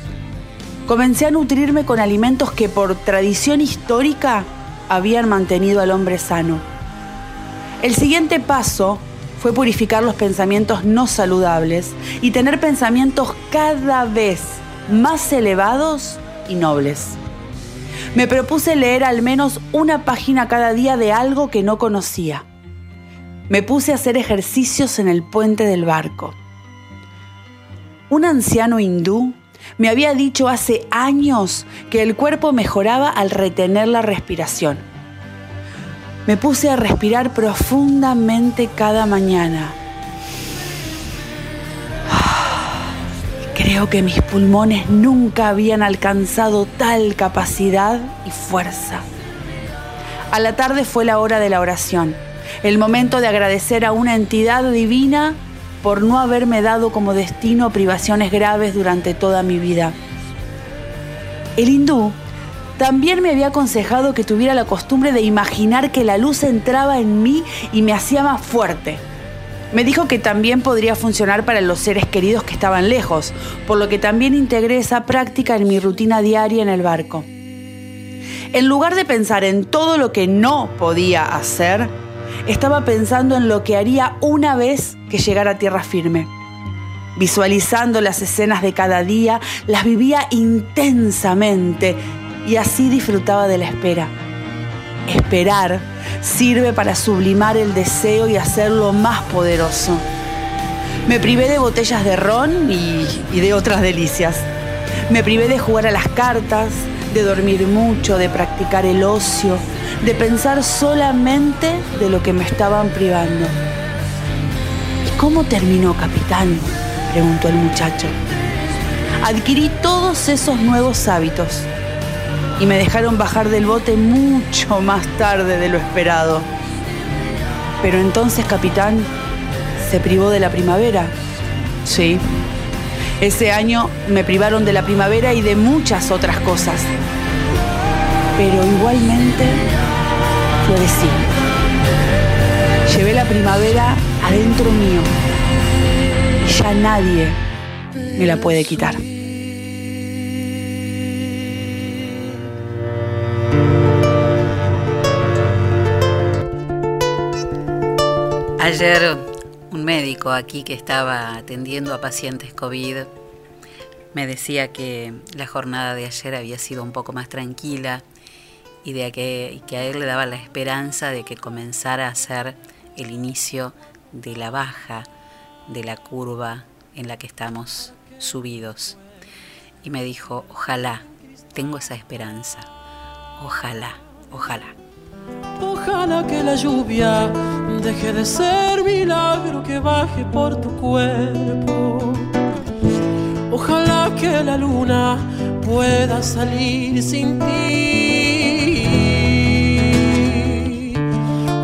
Comencé a nutrirme con alimentos que por tradición histórica habían mantenido al hombre sano. El siguiente paso fue purificar los pensamientos no saludables y tener pensamientos cada vez más elevados y nobles. Me propuse leer al menos una página cada día de algo que no conocía. Me puse a hacer ejercicios en el puente del barco. Un anciano hindú me había dicho hace años que el cuerpo mejoraba al retener la respiración. Me puse a respirar profundamente cada mañana. Creo que mis pulmones nunca habían alcanzado tal capacidad y fuerza. A la tarde fue la hora de la oración, el momento de agradecer a una entidad divina por no haberme dado como destino privaciones graves durante toda mi vida. El hindú también me había aconsejado que tuviera la costumbre de imaginar que la luz entraba en mí y me hacía más fuerte. Me dijo que también podría funcionar para los seres queridos que estaban lejos, por lo que también integré esa práctica en mi rutina diaria en el barco. En lugar de pensar en todo lo que no podía hacer, estaba pensando en lo que haría una vez que llegara a tierra firme. Visualizando las escenas de cada día, las vivía intensamente y así disfrutaba de la espera. Esperar sirve para sublimar el deseo y hacerlo más poderoso. Me privé de botellas de ron y, y de otras delicias. Me privé de jugar a las cartas, de dormir mucho, de practicar el ocio, de pensar solamente de lo que me estaban privando. ¿Y cómo terminó, capitán? preguntó el muchacho. Adquirí todos esos nuevos hábitos y me dejaron bajar del bote mucho más tarde de lo esperado. Pero entonces, capitán, se privó de la primavera. Sí. Ese año me privaron de la primavera y de muchas otras cosas. Pero igualmente florecí. Llevé la primavera adentro mío ya nadie me la puede quitar. Ayer un médico aquí que estaba atendiendo a pacientes COVID me decía que la jornada de ayer había sido un poco más tranquila y de que, que a él le daba la esperanza de que comenzara a ser el inicio de la baja de la curva en la que estamos subidos. Y me dijo, ojalá, tengo esa esperanza, ojalá, ojalá. Ojalá que la lluvia deje de ser milagro que baje por tu cuerpo. Ojalá que la luna pueda salir sin ti.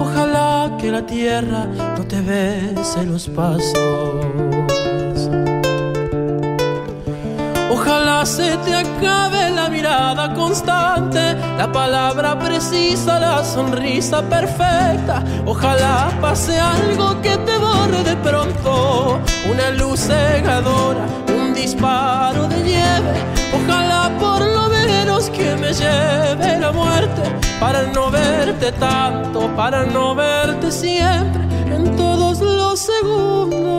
Ojalá que la tierra te bese los pasos. Ojalá se te acabe la mirada constante, la palabra precisa, la sonrisa perfecta. Ojalá pase algo que te borre de pronto, una luz cegadora, un disparo de nieve. Ojalá por lo menos que me lleve la muerte para no verte tanto, para no verte siempre en todos los segundos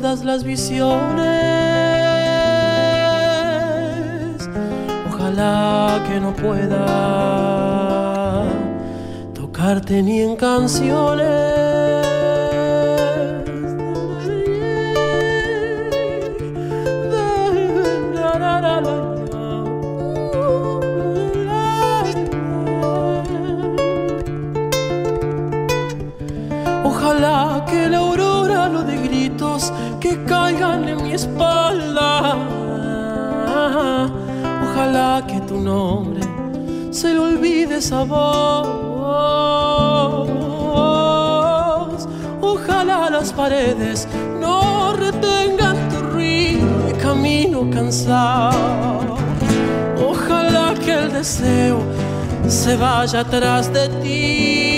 todas las visiones. Ojalá que no pueda tocarte ni en canciones. De gritos que caigan en mi espalda. Ojalá que tu nombre se le olvide esa voz. Ojalá las paredes no retengan tu río de camino cansado. Ojalá que el deseo se vaya atrás de ti.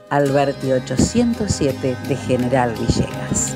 Alberti 807 de General Villegas.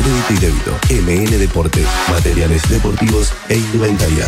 crédito y débito. MN Deporte, materiales deportivos e indumentaria.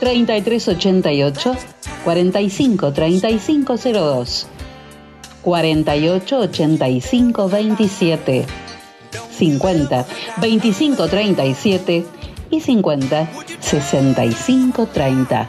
3388 45 3502 48 85 27 50 25 37 y 50 65 30.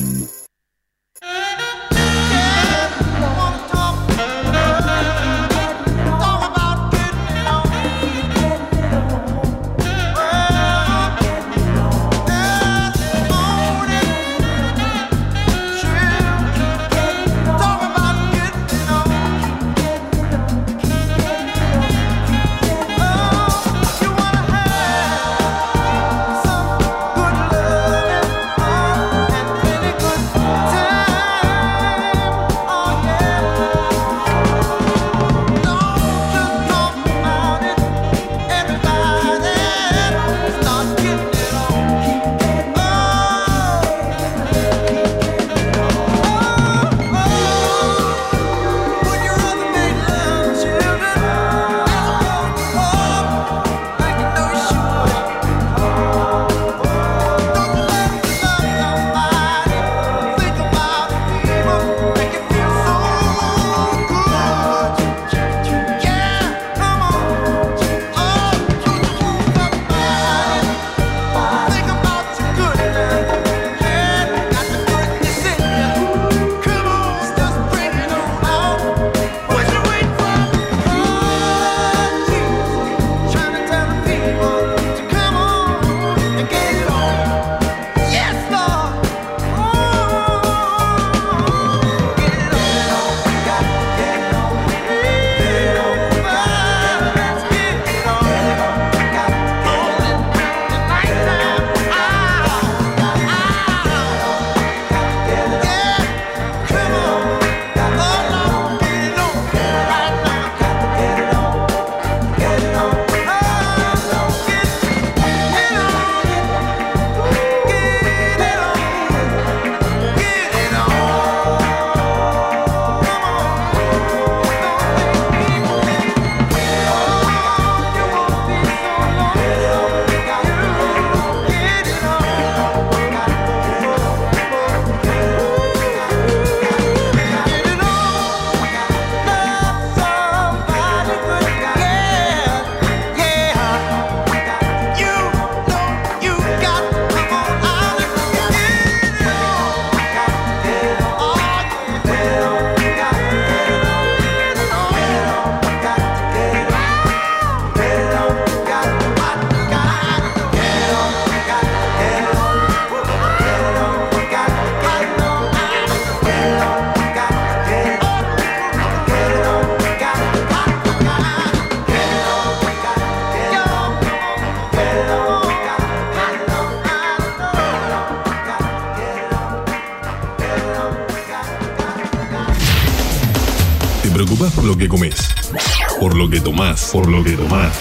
Por lo que tomás.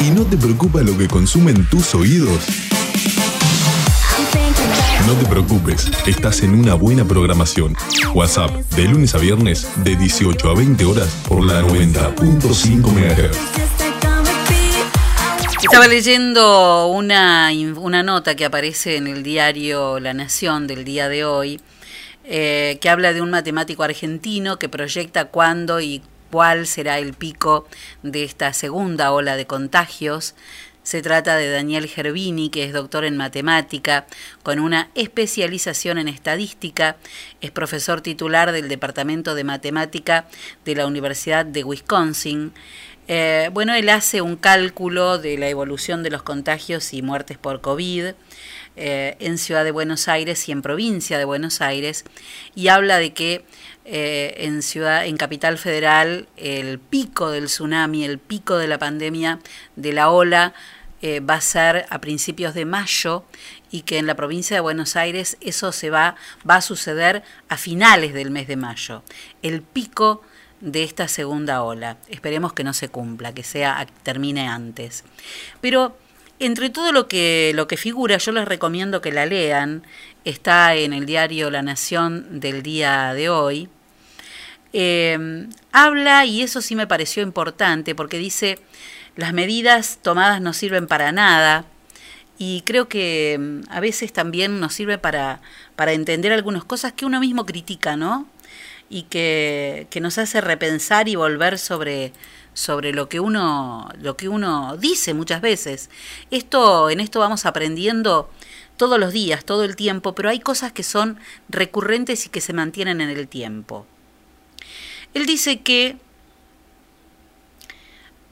¿Y no te preocupa lo que consumen tus oídos? No te preocupes, estás en una buena programación. WhatsApp, de lunes a viernes, de 18 a 20 horas por la 90.5 MHz. Estaba leyendo una, una nota que aparece en el diario La Nación del día de hoy, eh, que habla de un matemático argentino que proyecta cuándo y cuál será el pico de esta segunda ola de contagios. Se trata de Daniel Gervini, que es doctor en matemática, con una especialización en estadística, es profesor titular del Departamento de Matemática de la Universidad de Wisconsin. Eh, bueno, él hace un cálculo de la evolución de los contagios y muertes por COVID eh, en Ciudad de Buenos Aires y en provincia de Buenos Aires y habla de que eh, en ciudad en capital federal el pico del tsunami el pico de la pandemia de la ola eh, va a ser a principios de mayo y que en la provincia de Buenos Aires eso se va va a suceder a finales del mes de mayo. El pico de esta segunda ola. Esperemos que no se cumpla que sea termine antes. Pero entre todo lo que, lo que figura, yo les recomiendo que la lean, está en el diario La Nación del día de hoy, eh, habla, y eso sí me pareció importante, porque dice, las medidas tomadas no sirven para nada, y creo que mm, a veces también nos sirve para, para entender algunas cosas que uno mismo critica, ¿no? Y que, que nos hace repensar y volver sobre, sobre lo que uno lo que uno dice muchas veces. Esto en esto vamos aprendiendo todos los días, todo el tiempo, pero hay cosas que son recurrentes y que se mantienen en el tiempo. Él dice que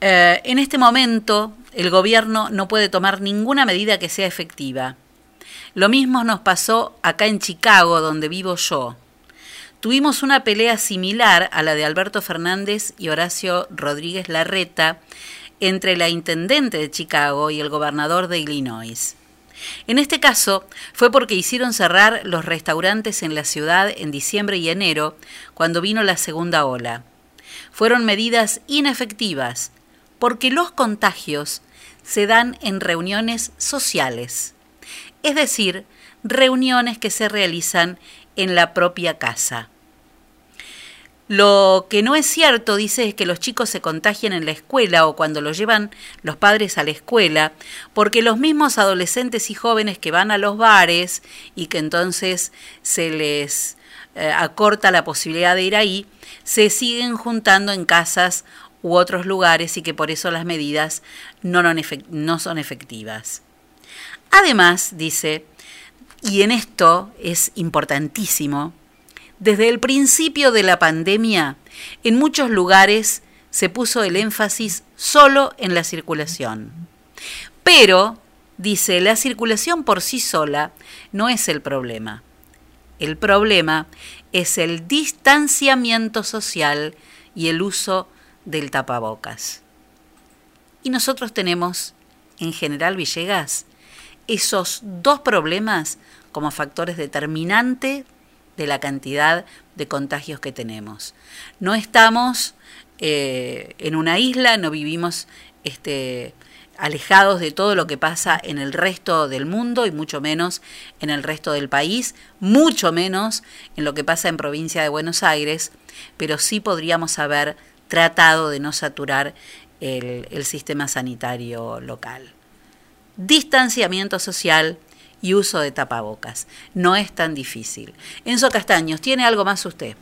eh, en este momento el gobierno no puede tomar ninguna medida que sea efectiva. Lo mismo nos pasó acá en Chicago, donde vivo yo. Tuvimos una pelea similar a la de Alberto Fernández y Horacio Rodríguez Larreta entre la intendente de Chicago y el gobernador de Illinois. En este caso fue porque hicieron cerrar los restaurantes en la ciudad en diciembre y enero, cuando vino la segunda ola. Fueron medidas inefectivas, porque los contagios se dan en reuniones sociales, es decir, reuniones que se realizan en la propia casa. Lo que no es cierto, dice, es que los chicos se contagien en la escuela o cuando los llevan los padres a la escuela, porque los mismos adolescentes y jóvenes que van a los bares y que entonces se les eh, acorta la posibilidad de ir ahí, se siguen juntando en casas u otros lugares y que por eso las medidas no son efectivas. Además, dice, y en esto es importantísimo, desde el principio de la pandemia, en muchos lugares se puso el énfasis solo en la circulación. Pero, dice, la circulación por sí sola no es el problema. El problema es el distanciamiento social y el uso del tapabocas. Y nosotros tenemos, en general Villegas, esos dos problemas como factores determinantes de la cantidad de contagios que tenemos. No estamos eh, en una isla, no vivimos este, alejados de todo lo que pasa en el resto del mundo y mucho menos en el resto del país, mucho menos en lo que pasa en provincia de Buenos Aires, pero sí podríamos haber tratado de no saturar el sistema sanitario local. Distanciamiento social, y uso de tapabocas. No es tan difícil. Enzo Castaños, ¿tiene algo más usted?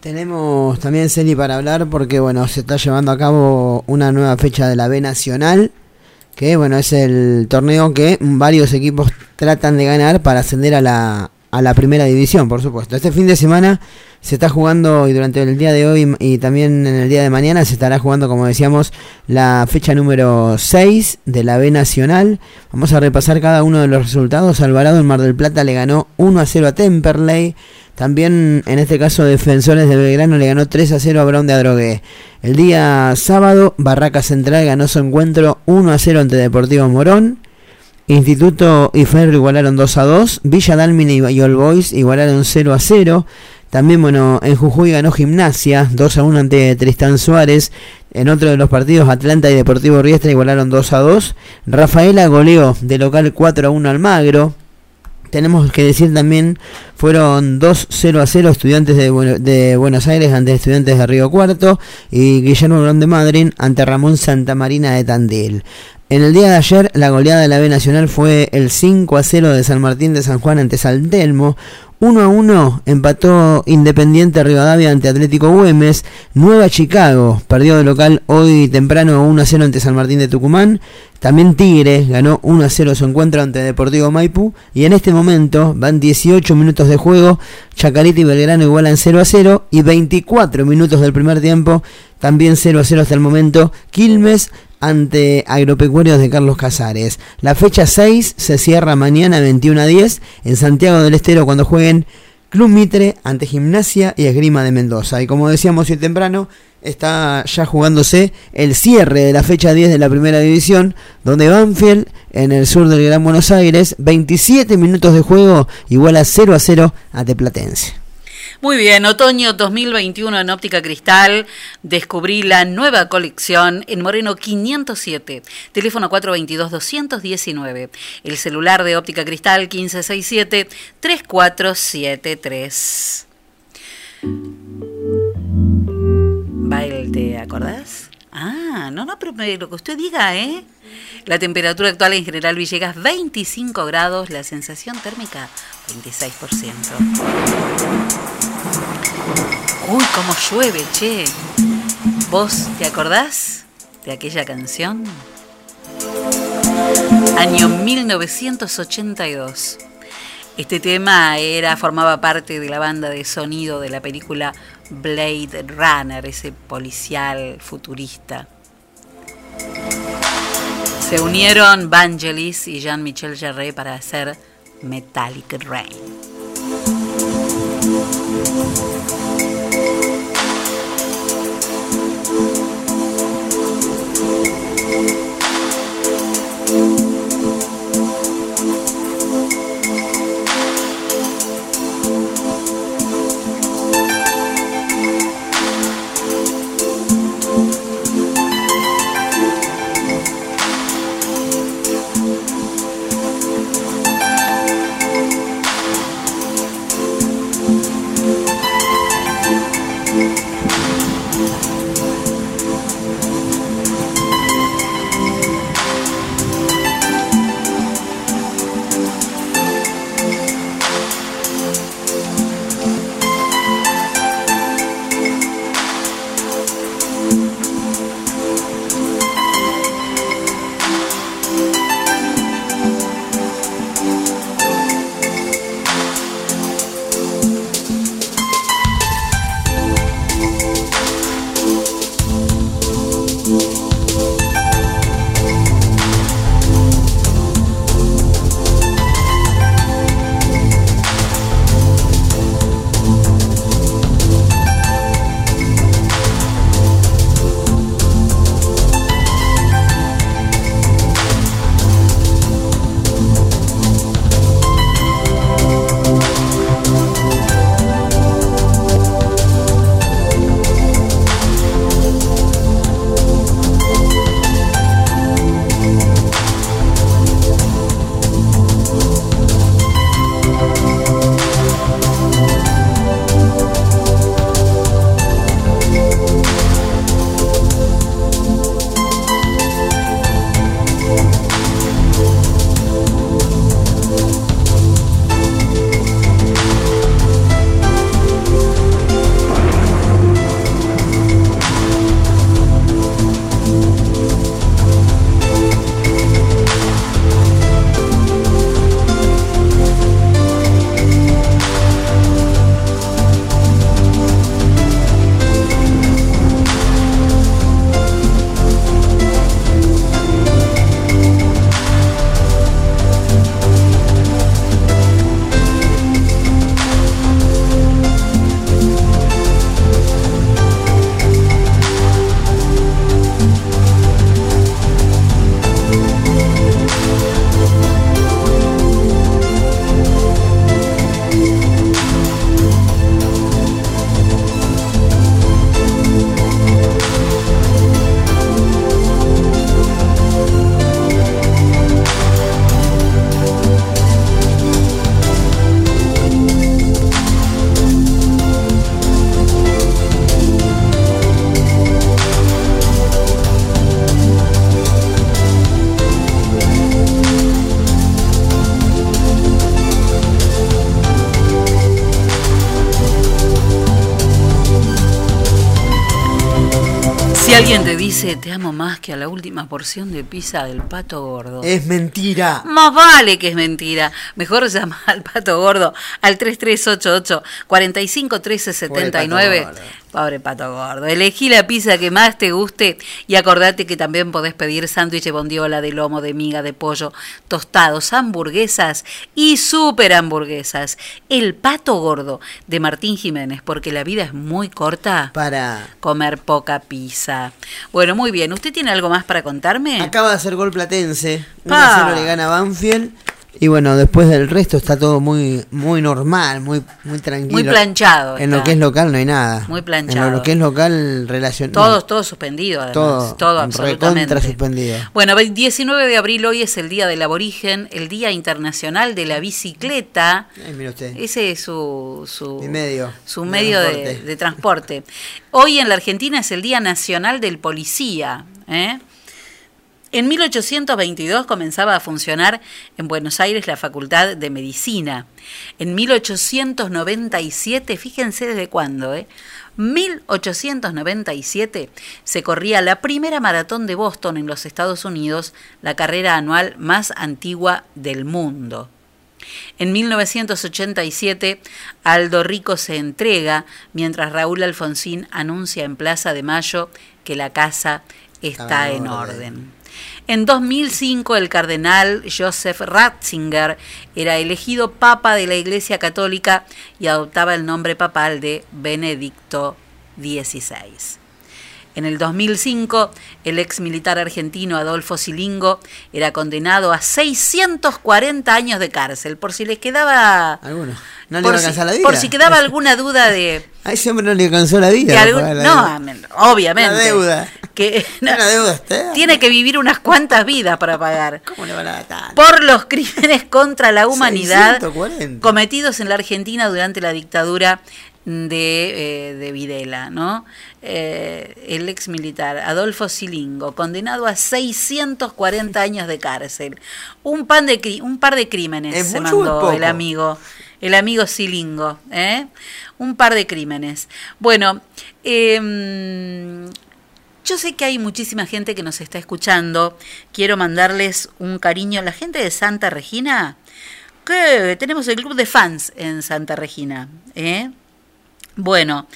Tenemos también, Celi, para hablar porque, bueno, se está llevando a cabo una nueva fecha de la B Nacional, que, bueno, es el torneo que varios equipos tratan de ganar para ascender a la, a la primera división, por supuesto. Este fin de semana se está jugando y durante el día de hoy y también en el día de mañana se estará jugando, como decíamos, la fecha número 6 de la B Nacional. Vamos a repasar cada uno de los resultados. Alvarado en Mar del Plata le ganó 1 a 0 a Temperley. También en este caso Defensores de Belgrano le ganó 3 a 0 a Brown de Adrogué. El día sábado Barraca Central ganó su encuentro 1 a 0 ante Deportivo Morón. Instituto y Ferro igualaron 2 a 2. Villa Dalmine y All Boys igualaron 0 a 0. También, bueno, en Jujuy ganó Gimnasia 2 a 1 ante Tristán Suárez. En otro de los partidos, Atlanta y Deportivo Riestra igualaron 2 a 2. Rafaela goleó de local 4 a 1 al Magro. tenemos que decir también, fueron 2-0 a 0 estudiantes de, de Buenos Aires ante estudiantes de Río Cuarto y Guillermo Grón de Madrid ante Ramón Santamarina de Tandil. En el día de ayer, la goleada de la B Nacional fue el 5 a 0 de San Martín de San Juan ante Saltelmo. 1 a 1 empató Independiente Rivadavia ante Atlético Güemes. Nueva Chicago perdió de local hoy temprano 1 a 0 ante San Martín de Tucumán. También Tigre ganó 1 a 0 su encuentro ante Deportivo Maipú. Y en este momento van 18 minutos de juego. Chacarita y Belgrano igualan 0 a 0. Y 24 minutos del primer tiempo. También 0 a 0 hasta el momento. Quilmes ante Agropecuarios de Carlos Casares. La fecha 6 se cierra mañana 21 a 10 en Santiago del Estero cuando jueguen Club Mitre ante Gimnasia y Esgrima de Mendoza. Y como decíamos hoy temprano, está ya jugándose el cierre de la fecha 10 de la primera división, donde Banfield, en el sur del Gran Buenos Aires, 27 minutos de juego, igual a 0 a 0 a Teplatense. Muy bien, otoño 2021 en Óptica Cristal. Descubrí la nueva colección en Moreno 507, teléfono 422-219. El celular de Óptica Cristal 1567-3473. Bail, ¿te acordás? Ah, no, no, pero lo que usted diga, ¿eh? La temperatura actual en General Villegas 25 grados, la sensación térmica 26%. Uy, cómo llueve, che. ¿Vos te acordás de aquella canción? Año 1982. Este tema era, formaba parte de la banda de sonido de la película Blade Runner, ese policial futurista. Se unieron Vangelis y Jean-Michel Jarre para hacer Metallic Rain. Más que a la última porción de pizza del pato gordo. Es mentira. Más vale que es mentira. Mejor llama al pato gordo al 3388 45 13 79. Pobre pato gordo. Elegí la pizza que más te guste y acordate que también podés pedir sándwich de bondiola, de lomo, de miga, de pollo, tostados, hamburguesas y super hamburguesas. El pato gordo de Martín Jiménez, porque la vida es muy corta para comer poca pizza. Bueno, muy bien. ¿Usted tiene algo más para contarme? Acaba de hacer gol platense. 1 Pa. a 0 le gana Banfield. Y bueno, después del resto está todo muy muy normal, muy muy tranquilo. Muy planchado En lo que es local no hay nada. Muy En planchado. lo que es local relacionado. Todo, todo suspendido, además. todo, Todo, absolutamente. suspendido. Bueno, 19 de abril hoy es el Día del Aborigen, el Día Internacional de la Bicicleta. Ay, mira usted. Ese es su, su, Mi medio su medio de, transporte. de transporte. Hoy en la Argentina es el Día Nacional del Policía. ¿eh? En 1822 comenzaba a funcionar en Buenos Aires la Facultad de Medicina. En 1897, fíjense desde cuándo, ¿eh? 1897 se corría la primera maratón de Boston en los Estados Unidos, la carrera anual más antigua del mundo. En 1987, Aldo Rico se entrega, mientras Raúl Alfonsín anuncia en Plaza de Mayo que la casa está en orden. En 2005, el cardenal Joseph Ratzinger era elegido papa de la Iglesia Católica y adoptaba el nombre papal de Benedicto XVI. En el 2005, el ex militar argentino Adolfo Silingo era condenado a 640 años de cárcel, por si les quedaba... Algunos. No le por si- la vida. Por si quedaba alguna duda de... A ese hombre no le alcanzó la vida. algún- la no, deuda. obviamente. La deuda. Que, Una deuda usted. tiene que vivir unas cuantas vidas para pagar. ¿Cómo le van a dar? Por los crímenes contra la humanidad 640. cometidos en la Argentina durante la dictadura de, eh, de Videla, ¿no? Eh, el ex militar Adolfo Silingo, condenado a 640 años de cárcel. Un, pan de, un par de crímenes ¿Es se mandó el amigo, el amigo Silingo, ¿eh? Un par de crímenes. Bueno, em, yo sé que hay muchísima gente que nos está escuchando. Quiero mandarles un cariño a la gente de Santa Regina. Que tenemos el club de fans en Santa Regina. ¿eh? Bueno,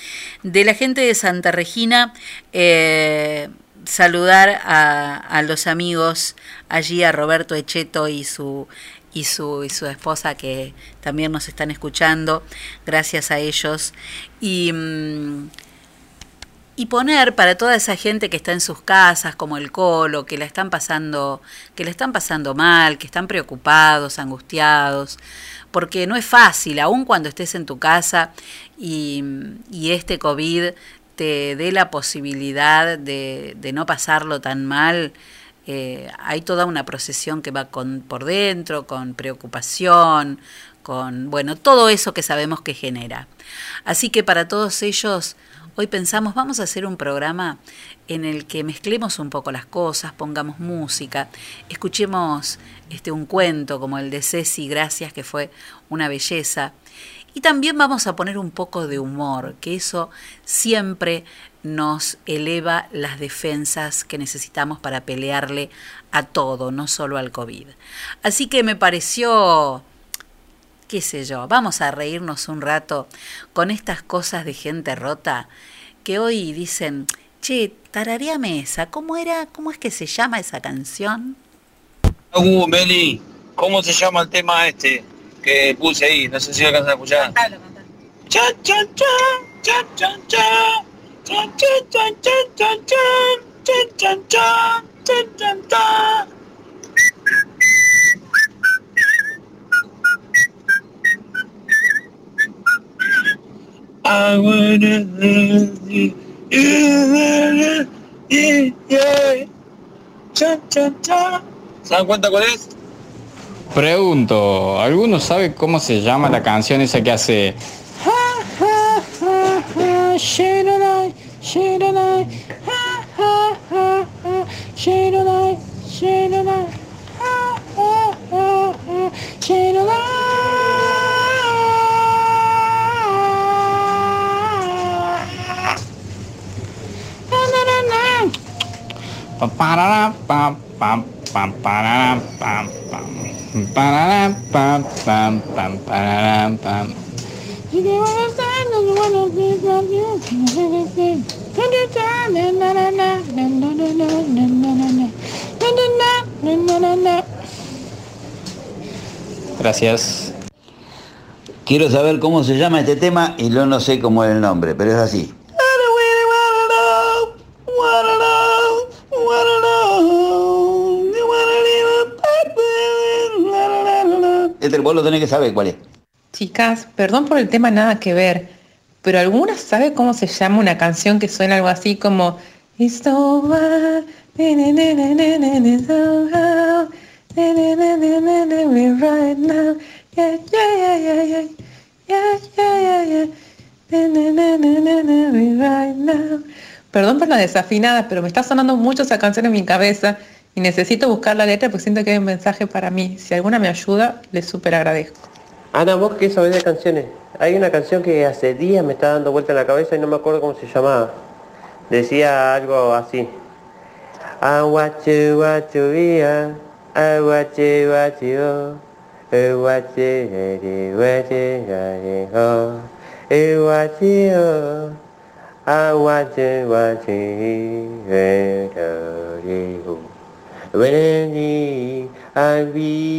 de la gente de Santa Regina, eh, saludar a, los amigos allí, a Roberto Echeto y su, y, su, y su esposa que también nos están escuchando, gracias a ellos. Y, mm, y poner para toda esa gente que está en sus casas, como el Colo, que la están pasando, que la están pasando mal, que están preocupados, angustiados, porque no es fácil, aun cuando estés en tu casa y, y este COVID te dé la posibilidad de, de no pasarlo tan mal, eh, hay toda una procesión que va con, por dentro, con preocupación, con, bueno, todo eso que sabemos que genera. Así que para todos ellos, hoy pensamos, vamos a hacer un programa en el que mezclemos un poco las cosas, pongamos música, escuchemos este, un cuento como el de Ceci Gracias, que fue una belleza. Y también vamos a poner un poco de humor, que eso siempre nos eleva las defensas que necesitamos para pelearle a todo, no solo al COVID. Así que me pareció, qué sé yo, vamos a reírnos un rato con estas cosas de gente rota que hoy dicen, che, tarareame esa, ¿cómo era? ¿Cómo es que se llama esa canción? Uh, Meli, ¿cómo se llama el tema este que puse ahí? No sé si lo alcanzas a escuchar. Chan, chan, chan, chan, chan, chan. Chan, chan, chan, chan, chan, chan. Chan, chan, chan, chan, chan, chan. I ¿Se dan cuenta cuál es? Pregunto, ¿alguno sabe cómo se llama la canción esa que hace? Gracias. Quiero saber cómo se llama este tema y yo no sé cómo es el nombre, pero es así. Teter, vos lo tenés que saber cuál es. Chicas, perdón por el tema nada que ver, pero ¿alguna sabe cómo se llama una canción que suena algo así como Perdón por la desafinada, pero me está sonando mucho esa canción en mi cabeza y necesito buscar la letra porque siento que hay un mensaje para mí. Si alguna me ayuda, les súper agradezco. Ana, vos que sabés de canciones. Hay una canción que hace días me está dando vuelta en la cabeza y no me acuerdo cómo se llamaba. Decía algo así. I watch you, watch you, yeah. I watch you, watch you. I watch you, watch you, watch you. You, watch you, When I be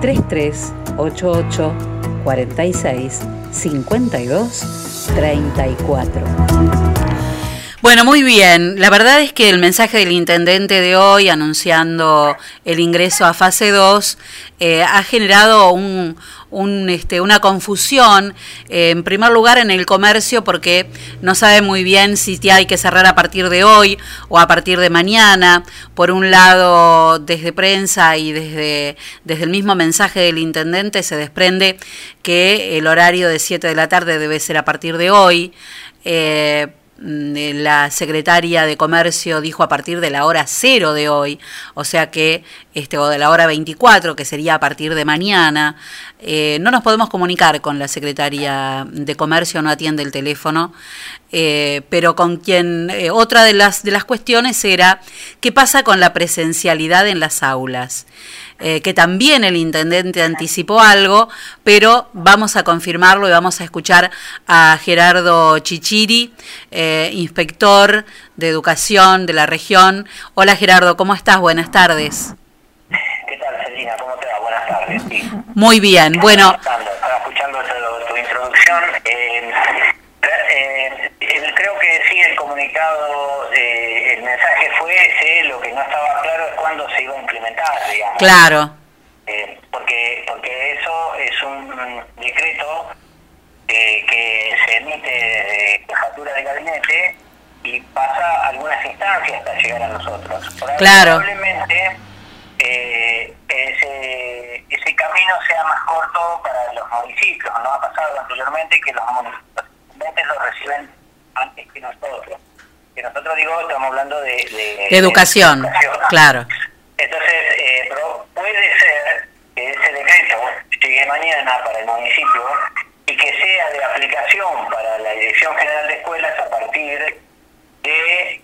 3388 46 52 34. Bueno, muy bien. La verdad es que el mensaje del intendente de hoy anunciando el ingreso a fase 2 eh, ha generado un, un, este, una confusión, eh, en primer lugar en el comercio, porque no sabe muy bien si hay que cerrar a partir de hoy o a partir de mañana. Por un lado, desde prensa y desde, desde el mismo mensaje del intendente se desprende que el horario de 7 de la tarde debe ser a partir de hoy. Eh, la secretaria de Comercio dijo a partir de la hora cero de hoy, o sea que, este, o de la hora 24, que sería a partir de mañana. Eh, no nos podemos comunicar con la secretaria de Comercio, no atiende el teléfono, eh, pero con quien, eh, otra de las, de las cuestiones era, ¿qué pasa con la presencialidad en las aulas? Eh, que también el intendente anticipó algo, pero vamos a confirmarlo y vamos a escuchar a Gerardo Chichiri, eh, inspector de educación de la región. Hola Gerardo, ¿cómo estás? Buenas tardes. ¿Qué tal, Celina? ¿Cómo te va? Buenas tardes. Muy bien, bueno. Estaba escuchando tu, introducción. Eh, creo que sí, el comunicado, el mensaje fue ese, lo que no estaba claro es cuándo se iba a implementar, digamos. Claro. Eh, porque, porque eso es un decreto eh, que se emite de jefatura de gabinete y pasa algunas instancias hasta llegar a nosotros. claro. Probablemente eh, ese, ese camino sea más corto para los municipios. No ha pasado anteriormente que los municipios lo reciben antes que nosotros. Que nosotros digo, estamos hablando de, de, educación, claro. Entonces, eh, puede ser que ese decreto llegue mañana para el municipio y que sea de aplicación para la Dirección General de Escuelas a partir de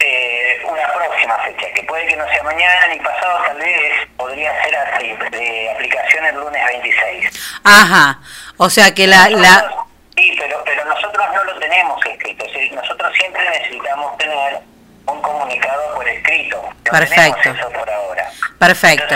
eh, una próxima fecha, que puede que no sea mañana ni pasado, tal vez podría ser así, de aplicación el lunes 26. Ajá, o sea que la... la... Sí, pero, pero nosotros no lo tenemos escrito. nosotros siempre necesitamos tener un comunicado por escrito. Perfecto. eso por ahora. Perfecto.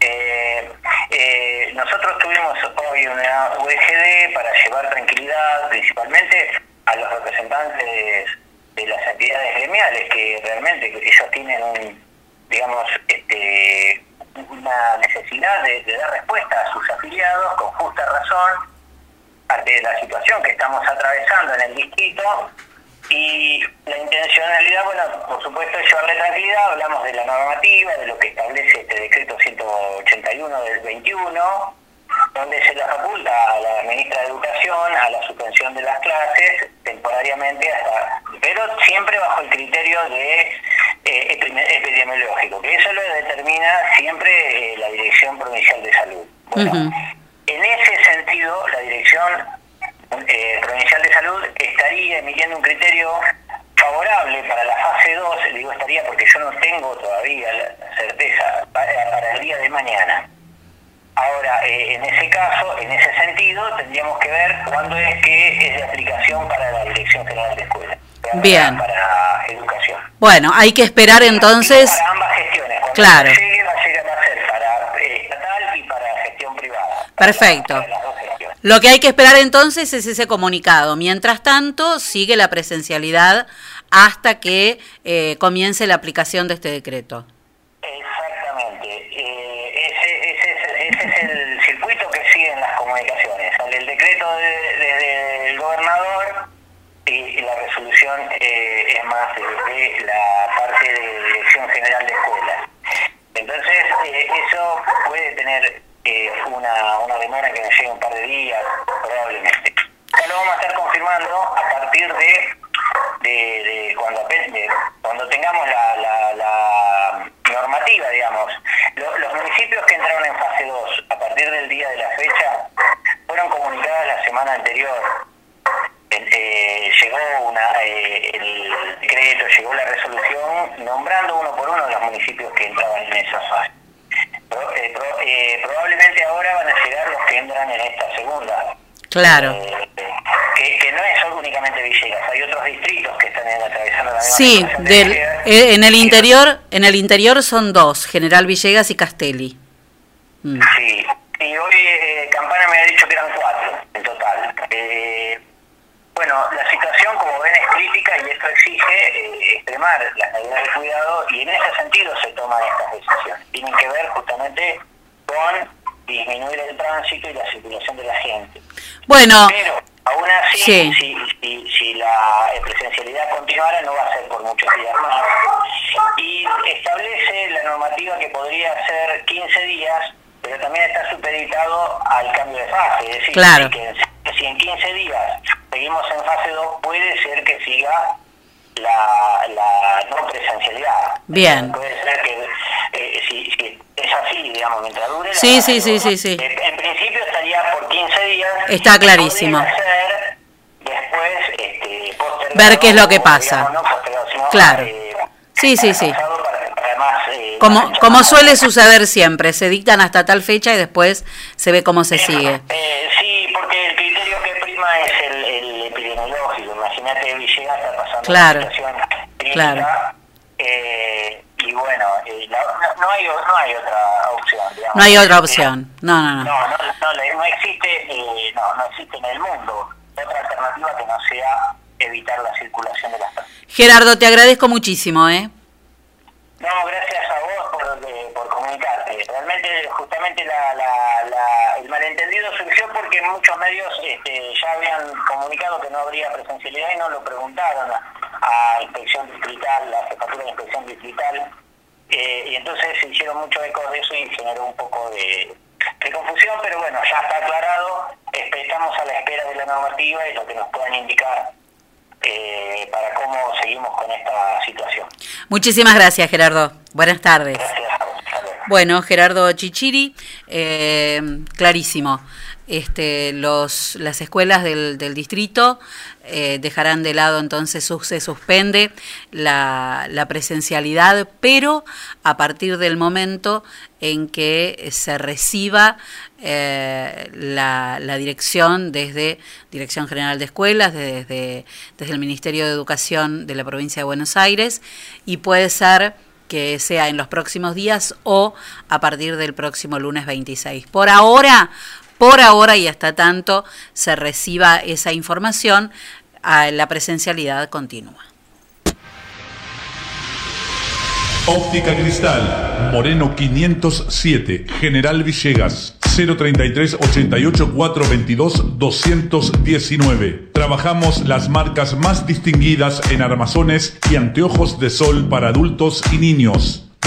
Eh, eh, nosotros tuvimos hoy una UGD para llevar tranquilidad principalmente a los representantes de las entidades gremiales que realmente ellos tienen un, digamos, este, una necesidad de, de dar respuesta a sus afiliados con justa razón ante la situación que estamos atravesando en el distrito y la intencionalidad, bueno, por supuesto es llevarle tranquilidad, hablamos de la normativa, de lo que establece este decreto 181 del 21, donde se le faculta a la ministra de Educación a la suspensión de las clases temporariamente hasta, pero siempre bajo el criterio de eh, epidemiológico, que eso lo determina siempre eh, la Dirección Provincial de Salud. Bueno, en ese sentido, la Dirección eh, Provincial de Salud estaría emitiendo un criterio favorable para la fase 2, digo estaría porque yo no tengo todavía la certeza para, el día de mañana. Ahora, eh, en ese caso, en ese sentido, tendríamos que ver cuándo es que es de aplicación para la Dirección General de Escuela. Bien. Para, educación. Bueno, hay que esperar entonces. Para ambas gestiones. Cuando claro. llegue, va a, llegar a ser para eh, estatal y para gestión privada. Perfecto. Lo que hay que esperar entonces es ese comunicado. Mientras tanto, sigue la presencialidad hasta que eh, comience la aplicación de este decreto. Exactamente. Eh, ese, es el circuito que siguen las comunicaciones. Sale el decreto del gobernador eh, es más de, de la parte de Dirección General de Escuelas. Entonces, eh, eso puede tener eh, una, una demora que nos llegue un par de días, probablemente. Ya lo vamos a estar confirmando a partir de, de, cuando, cuando tengamos la, la, normativa, digamos. Lo- los municipios que entraron en fase 2 a partir del día de la fecha fueron comunicadas la semana anterior. Eh, llegó una, eh, el decreto, llegó la resolución nombrando uno por uno los municipios que entraban en esa fase. Pro- eh, pro- eh, probablemente ahora van a llegar los que entran en esta segunda. Claro. Eh, que, que no es únicamente Villegas, hay otros distritos que están atravesando la misma Sí, de del, Villegas. en el interior, en el interior son dos, General Villegas y Castelli. Mm. Sí, y hoy eh, Campana me ha dicho que eran cuatro en total. Eh, bueno, la situación, como ven, es crítica y esto exige eh, extremar las medidas de cuidado y en ese sentido se toman estas decisiones. Tienen que ver justamente con disminuir el tránsito y la circulación de la gente. Bueno, Pero aún así, Sí. si, si, si la presencialidad continuara, no va a ser por muchos días más. Y establece la normativa que podría ser 15 días, pero también está supeditado al cambio de fase. Es decir, Claro. que si en 15 días seguimos en fase 2, puede ser que siga la, la no presencialidad. Bien. Puede ser que eh, si, si es así, digamos, mientras dure la Sí, sí, sí, sí, sí. En principio estaría por 15 días. Está clarísimo. Ser después este, Ver qué es lo que pasa. digamos, no sino, Claro. eh, Sí, sí, sí. para, para más, eh, Como, como suele suceder siempre, se dictan hasta tal fecha y después se ve cómo se sigue. Eh, sí, porque el criterio que prima es el, el epidemiológico. Imagínate, Villegas está pasando Claro, una situación crítica. claro. eh, y bueno, eh, la- no, no hay, no hay otra opción. digamos. No hay otra opción. No, no, no. No, no, no, no existe, eh, no, no existe en el mundo otra alternativa que no sea evitar la circulación de las personas. Gerardo, te agradezco muchísimo, ¿eh? No, gracias a vos por, eh, comunicarte. Realmente, justamente la, el malentendido surgió porque muchos medios este, ya habían comunicado que no habría presencialidad y no lo preguntaron a, a Inspección Distrital, la Jefatura de Inspección Distrital. Eh, y entonces se hicieron mucho eco de eso y generó un poco de, confusión, pero bueno, ya está aclarado. Estamos a la espera de la normativa y lo que nos puedan indicar eh, para cómo seguimos con esta situación. Muchísimas gracias, Gerardo. Buenas tardes. Bueno, Gerardo Chichiri, eh, clarísimo. Este, los, las escuelas del, del distrito eh, dejarán de lado entonces su- se suspende la, la presencialidad, pero a partir del momento en que se reciba eh, la, la dirección desde Dirección General de Escuelas, desde, desde el Ministerio de Educación de la provincia de Buenos Aires, y puede ser que sea en los próximos días o a partir del próximo lunes 26. Por ahora, por ahora y hasta tanto se reciba esa información, la presencialidad continúa. Óptica Cristal, Moreno 507, General Villegas, 033 88 422 219. Trabajamos las marcas más distinguidas en armazones y anteojos de sol para adultos y niños.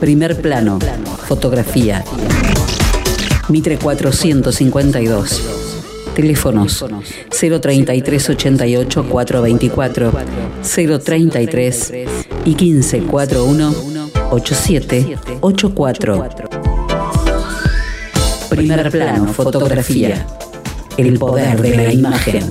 Primer plano, fotografía. Mitre 452. Teléfonos 033 88 424 033 y 1541 8784. Primer plano, fotografía. El poder de la imagen.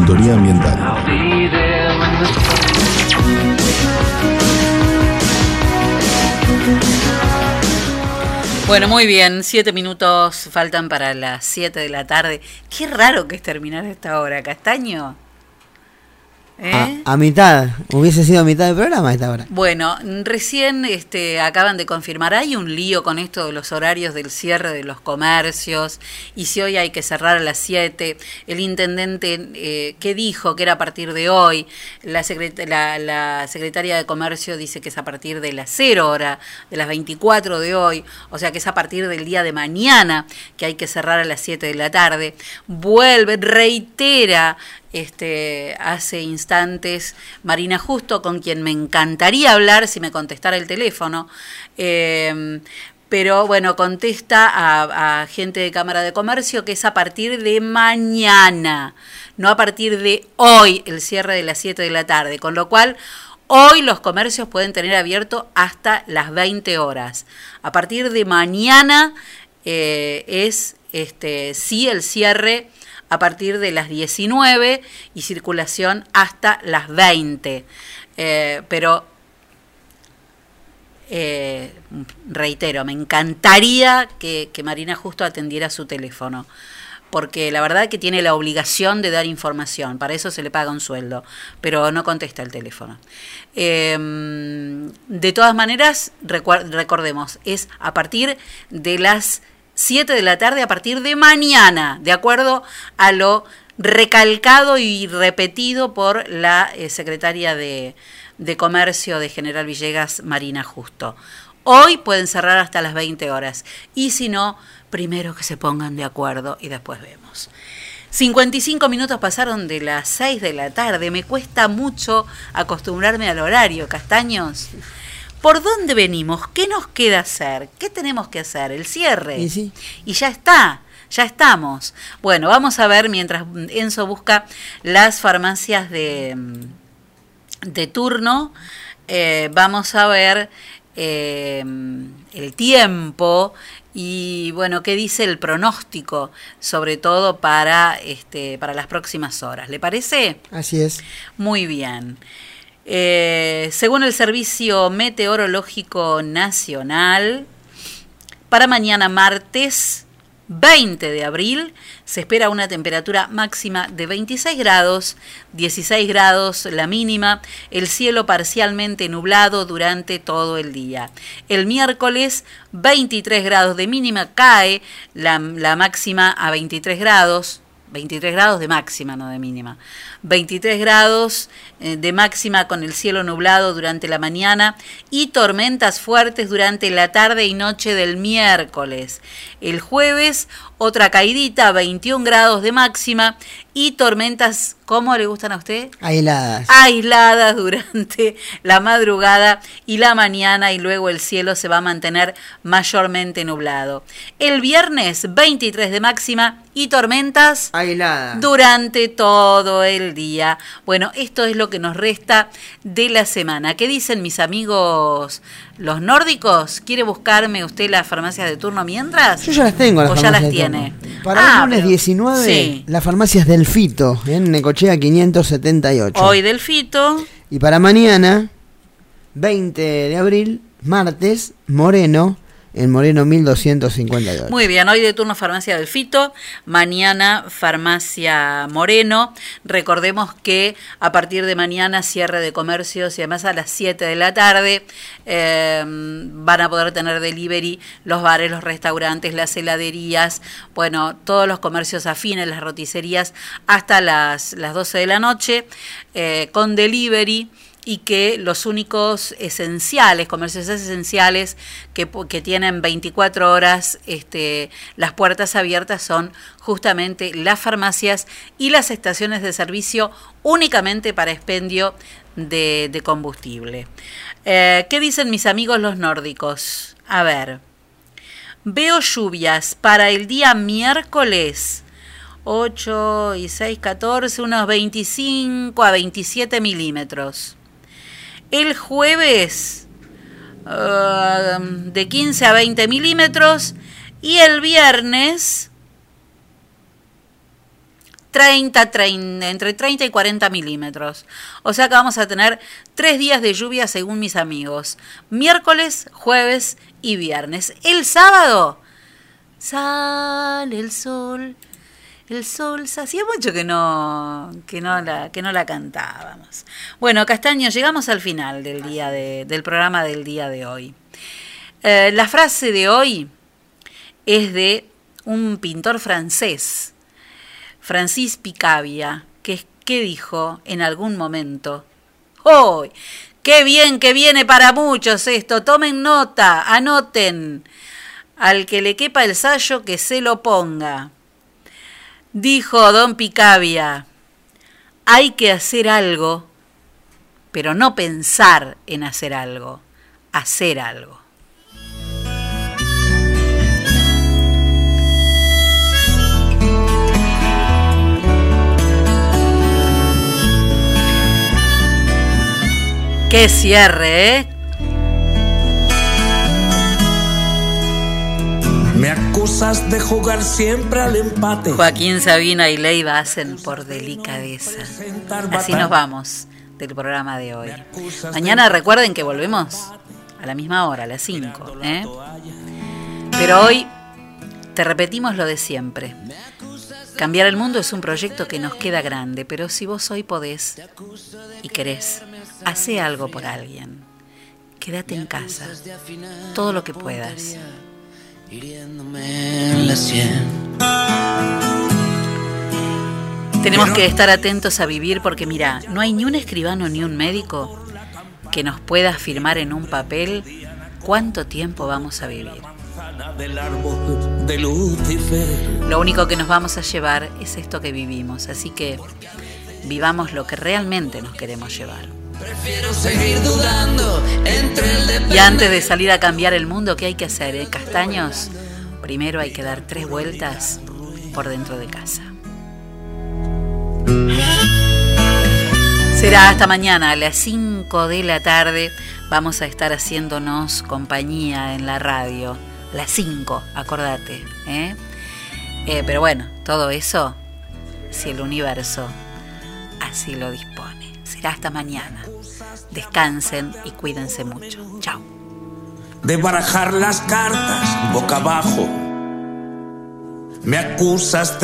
Ambiental. Bueno, muy bien, siete minutos faltan para las siete de la tarde. Qué raro que es terminar esta hora, Castaño. ¿Eh? A, a mitad, hubiese sido a mitad del programa a esta hora. Bueno, recién este, acaban de confirmar, hay un lío con esto de los horarios del cierre de los comercios y si hoy hay que cerrar a las 7, el intendente eh, que dijo que era a partir de hoy, la, secret la, la, secretaria de Comercio dice que es a partir de las 0 hora, de las 24 de hoy, o sea que es a partir del día de mañana que hay que cerrar a las 7 de la tarde, vuelve, reitera este, hace instantes Marina Justo, con quien me encantaría hablar si me contestara el teléfono. Eh, pero bueno, contesta a, a, gente de Cámara de Comercio que es a partir de mañana, no a partir de hoy, el cierre de las 7 de la tarde, con lo cual hoy los comercios pueden tener abierto hasta las 20 horas. A partir de mañana eh, es este, sí el cierre a partir de las 19 y circulación hasta las 20. Eh, pero, eh, reitero, me encantaría que, que, Marina Justo atendiera su teléfono, porque la verdad que tiene la obligación de dar información, para eso se le paga un sueldo, pero no contesta el teléfono. Eh, de todas maneras, recordemos, es a partir de las 7 de la tarde a partir de mañana, de acuerdo a lo recalcado y repetido por la eh, secretaria de, de, Comercio de General Villegas, Marina Justo. Hoy pueden cerrar hasta las 20 horas y si no, primero que se pongan de acuerdo y después vemos. 55 minutos pasaron de las 6 de la tarde, me cuesta mucho acostumbrarme al horario, castaños. ¿Por dónde venimos? ¿Qué nos queda hacer? ¿Qué tenemos que hacer? El cierre. Y, sí. y ya está, ya estamos. Bueno, vamos a ver mientras Enzo busca las farmacias de, de turno. Eh, vamos a ver eh, el tiempo y bueno, qué dice el pronóstico, sobre todo para, este, para las próximas horas. ¿Le parece? Así es. Muy bien. Eh, según el Servicio Meteorológico Nacional, para mañana martes 20 de abril se espera una temperatura máxima de 26 grados, 16 grados la mínima, el cielo parcialmente nublado durante todo el día. El miércoles 23 grados de mínima, cae la, la máxima a 23 grados, 23 grados de máxima, no de mínima. 23 grados eh, de máxima con el cielo nublado durante la mañana y tormentas fuertes durante la tarde y noche del miércoles. El jueves otra caidita, 21 grados de máxima y tormentas, ¿cómo le gustan a usted? Aisladas. Aisladas durante la madrugada y la mañana y luego el cielo se va a mantener mayormente nublado. El viernes 23 de máxima y tormentas aisladas durante todo el día. Bueno, esto es lo que nos resta de la semana. ¿Qué dicen mis amigos los nórdicos? ¿Quiere buscarme usted las farmacias de turno mientras? Yo ya las tengo. Las ¿O ya las tiene? Para ah, el lunes pero, 19, sí. las farmacias del Fito, en Necochea 578. Hoy del Fito. Y para mañana, 20 de abril, martes, Moreno, en Moreno 1252. Muy bien, hoy de turno Farmacia del Fito, mañana Farmacia Moreno. Recordemos que a partir de mañana cierre de comercios y además a las 7 de la tarde eh, van a poder tener delivery los bares, los restaurantes, las heladerías, bueno, todos los comercios afines, las roticerías hasta las, las 12 de la noche eh, con delivery y que los únicos esenciales, comercios esenciales que, tienen 24 horas este, las puertas abiertas son justamente las farmacias y las estaciones de servicio únicamente para expendio de, de combustible. Eh, ¿Qué dicen mis amigos los nórdicos? A ver, veo lluvias para el día miércoles 8 y 6, 14, unos 25 a 27 milímetros el jueves uh, de 15 a 20 milímetros y el viernes 30, 30, entre 30 y 40 milímetros. O sea que vamos a tener tres días de lluvia según mis amigos. Miércoles, jueves y viernes. El sábado sale el sol el sol, hacía mucho que no, que no la, que no la cantábamos. Bueno, Castaño, llegamos al final del día de, del programa del día de hoy. Eh, la frase de hoy es de un pintor francés, Francis Picabia, que, que dijo en algún momento, ¡Oh! ¡Qué bien que viene para muchos esto! Tomen nota, anoten. Al que le quepa el sayo, que se lo ponga. Dijo don Picabia, hay que hacer algo, pero no pensar en hacer algo, hacer algo. Qué cierre, ¿eh? Me acusas de jugar siempre al empate. Joaquín Sabina y Leiva hacen por delicadeza. Así nos vamos del programa de hoy. Mañana recuerden que volvemos a la misma hora, a las 5. ¿eh? Pero hoy te repetimos lo de siempre. Cambiar el mundo es un proyecto que nos queda grande, pero si vos hoy podés y querés, hace algo por alguien. Quédate en casa, todo lo que puedas hiriéndome en la sien. Tenemos que estar atentos a vivir porque mira, no hay ni un escribano ni un médico que nos pueda afirmar en un papel cuánto tiempo vamos a vivir. Lo único que nos vamos a llevar es esto que vivimos, así que vivamos lo que realmente nos queremos llevar. Prefiero seguir dudando entre el Y antes de salir a cambiar el mundo, ¿qué hay que hacer? Eh? Castaños, primero hay que dar tres vueltas por dentro de casa. Será hasta mañana a las 5 de la tarde. Vamos a estar haciéndonos compañía en la radio. Las 5, acordate. ¿eh? Eh, pero bueno, todo eso, si el universo así lo dispone. Será hasta mañana. Descansen y cuídense mucho. Chao. De barajar las cartas boca abajo. Me acusas de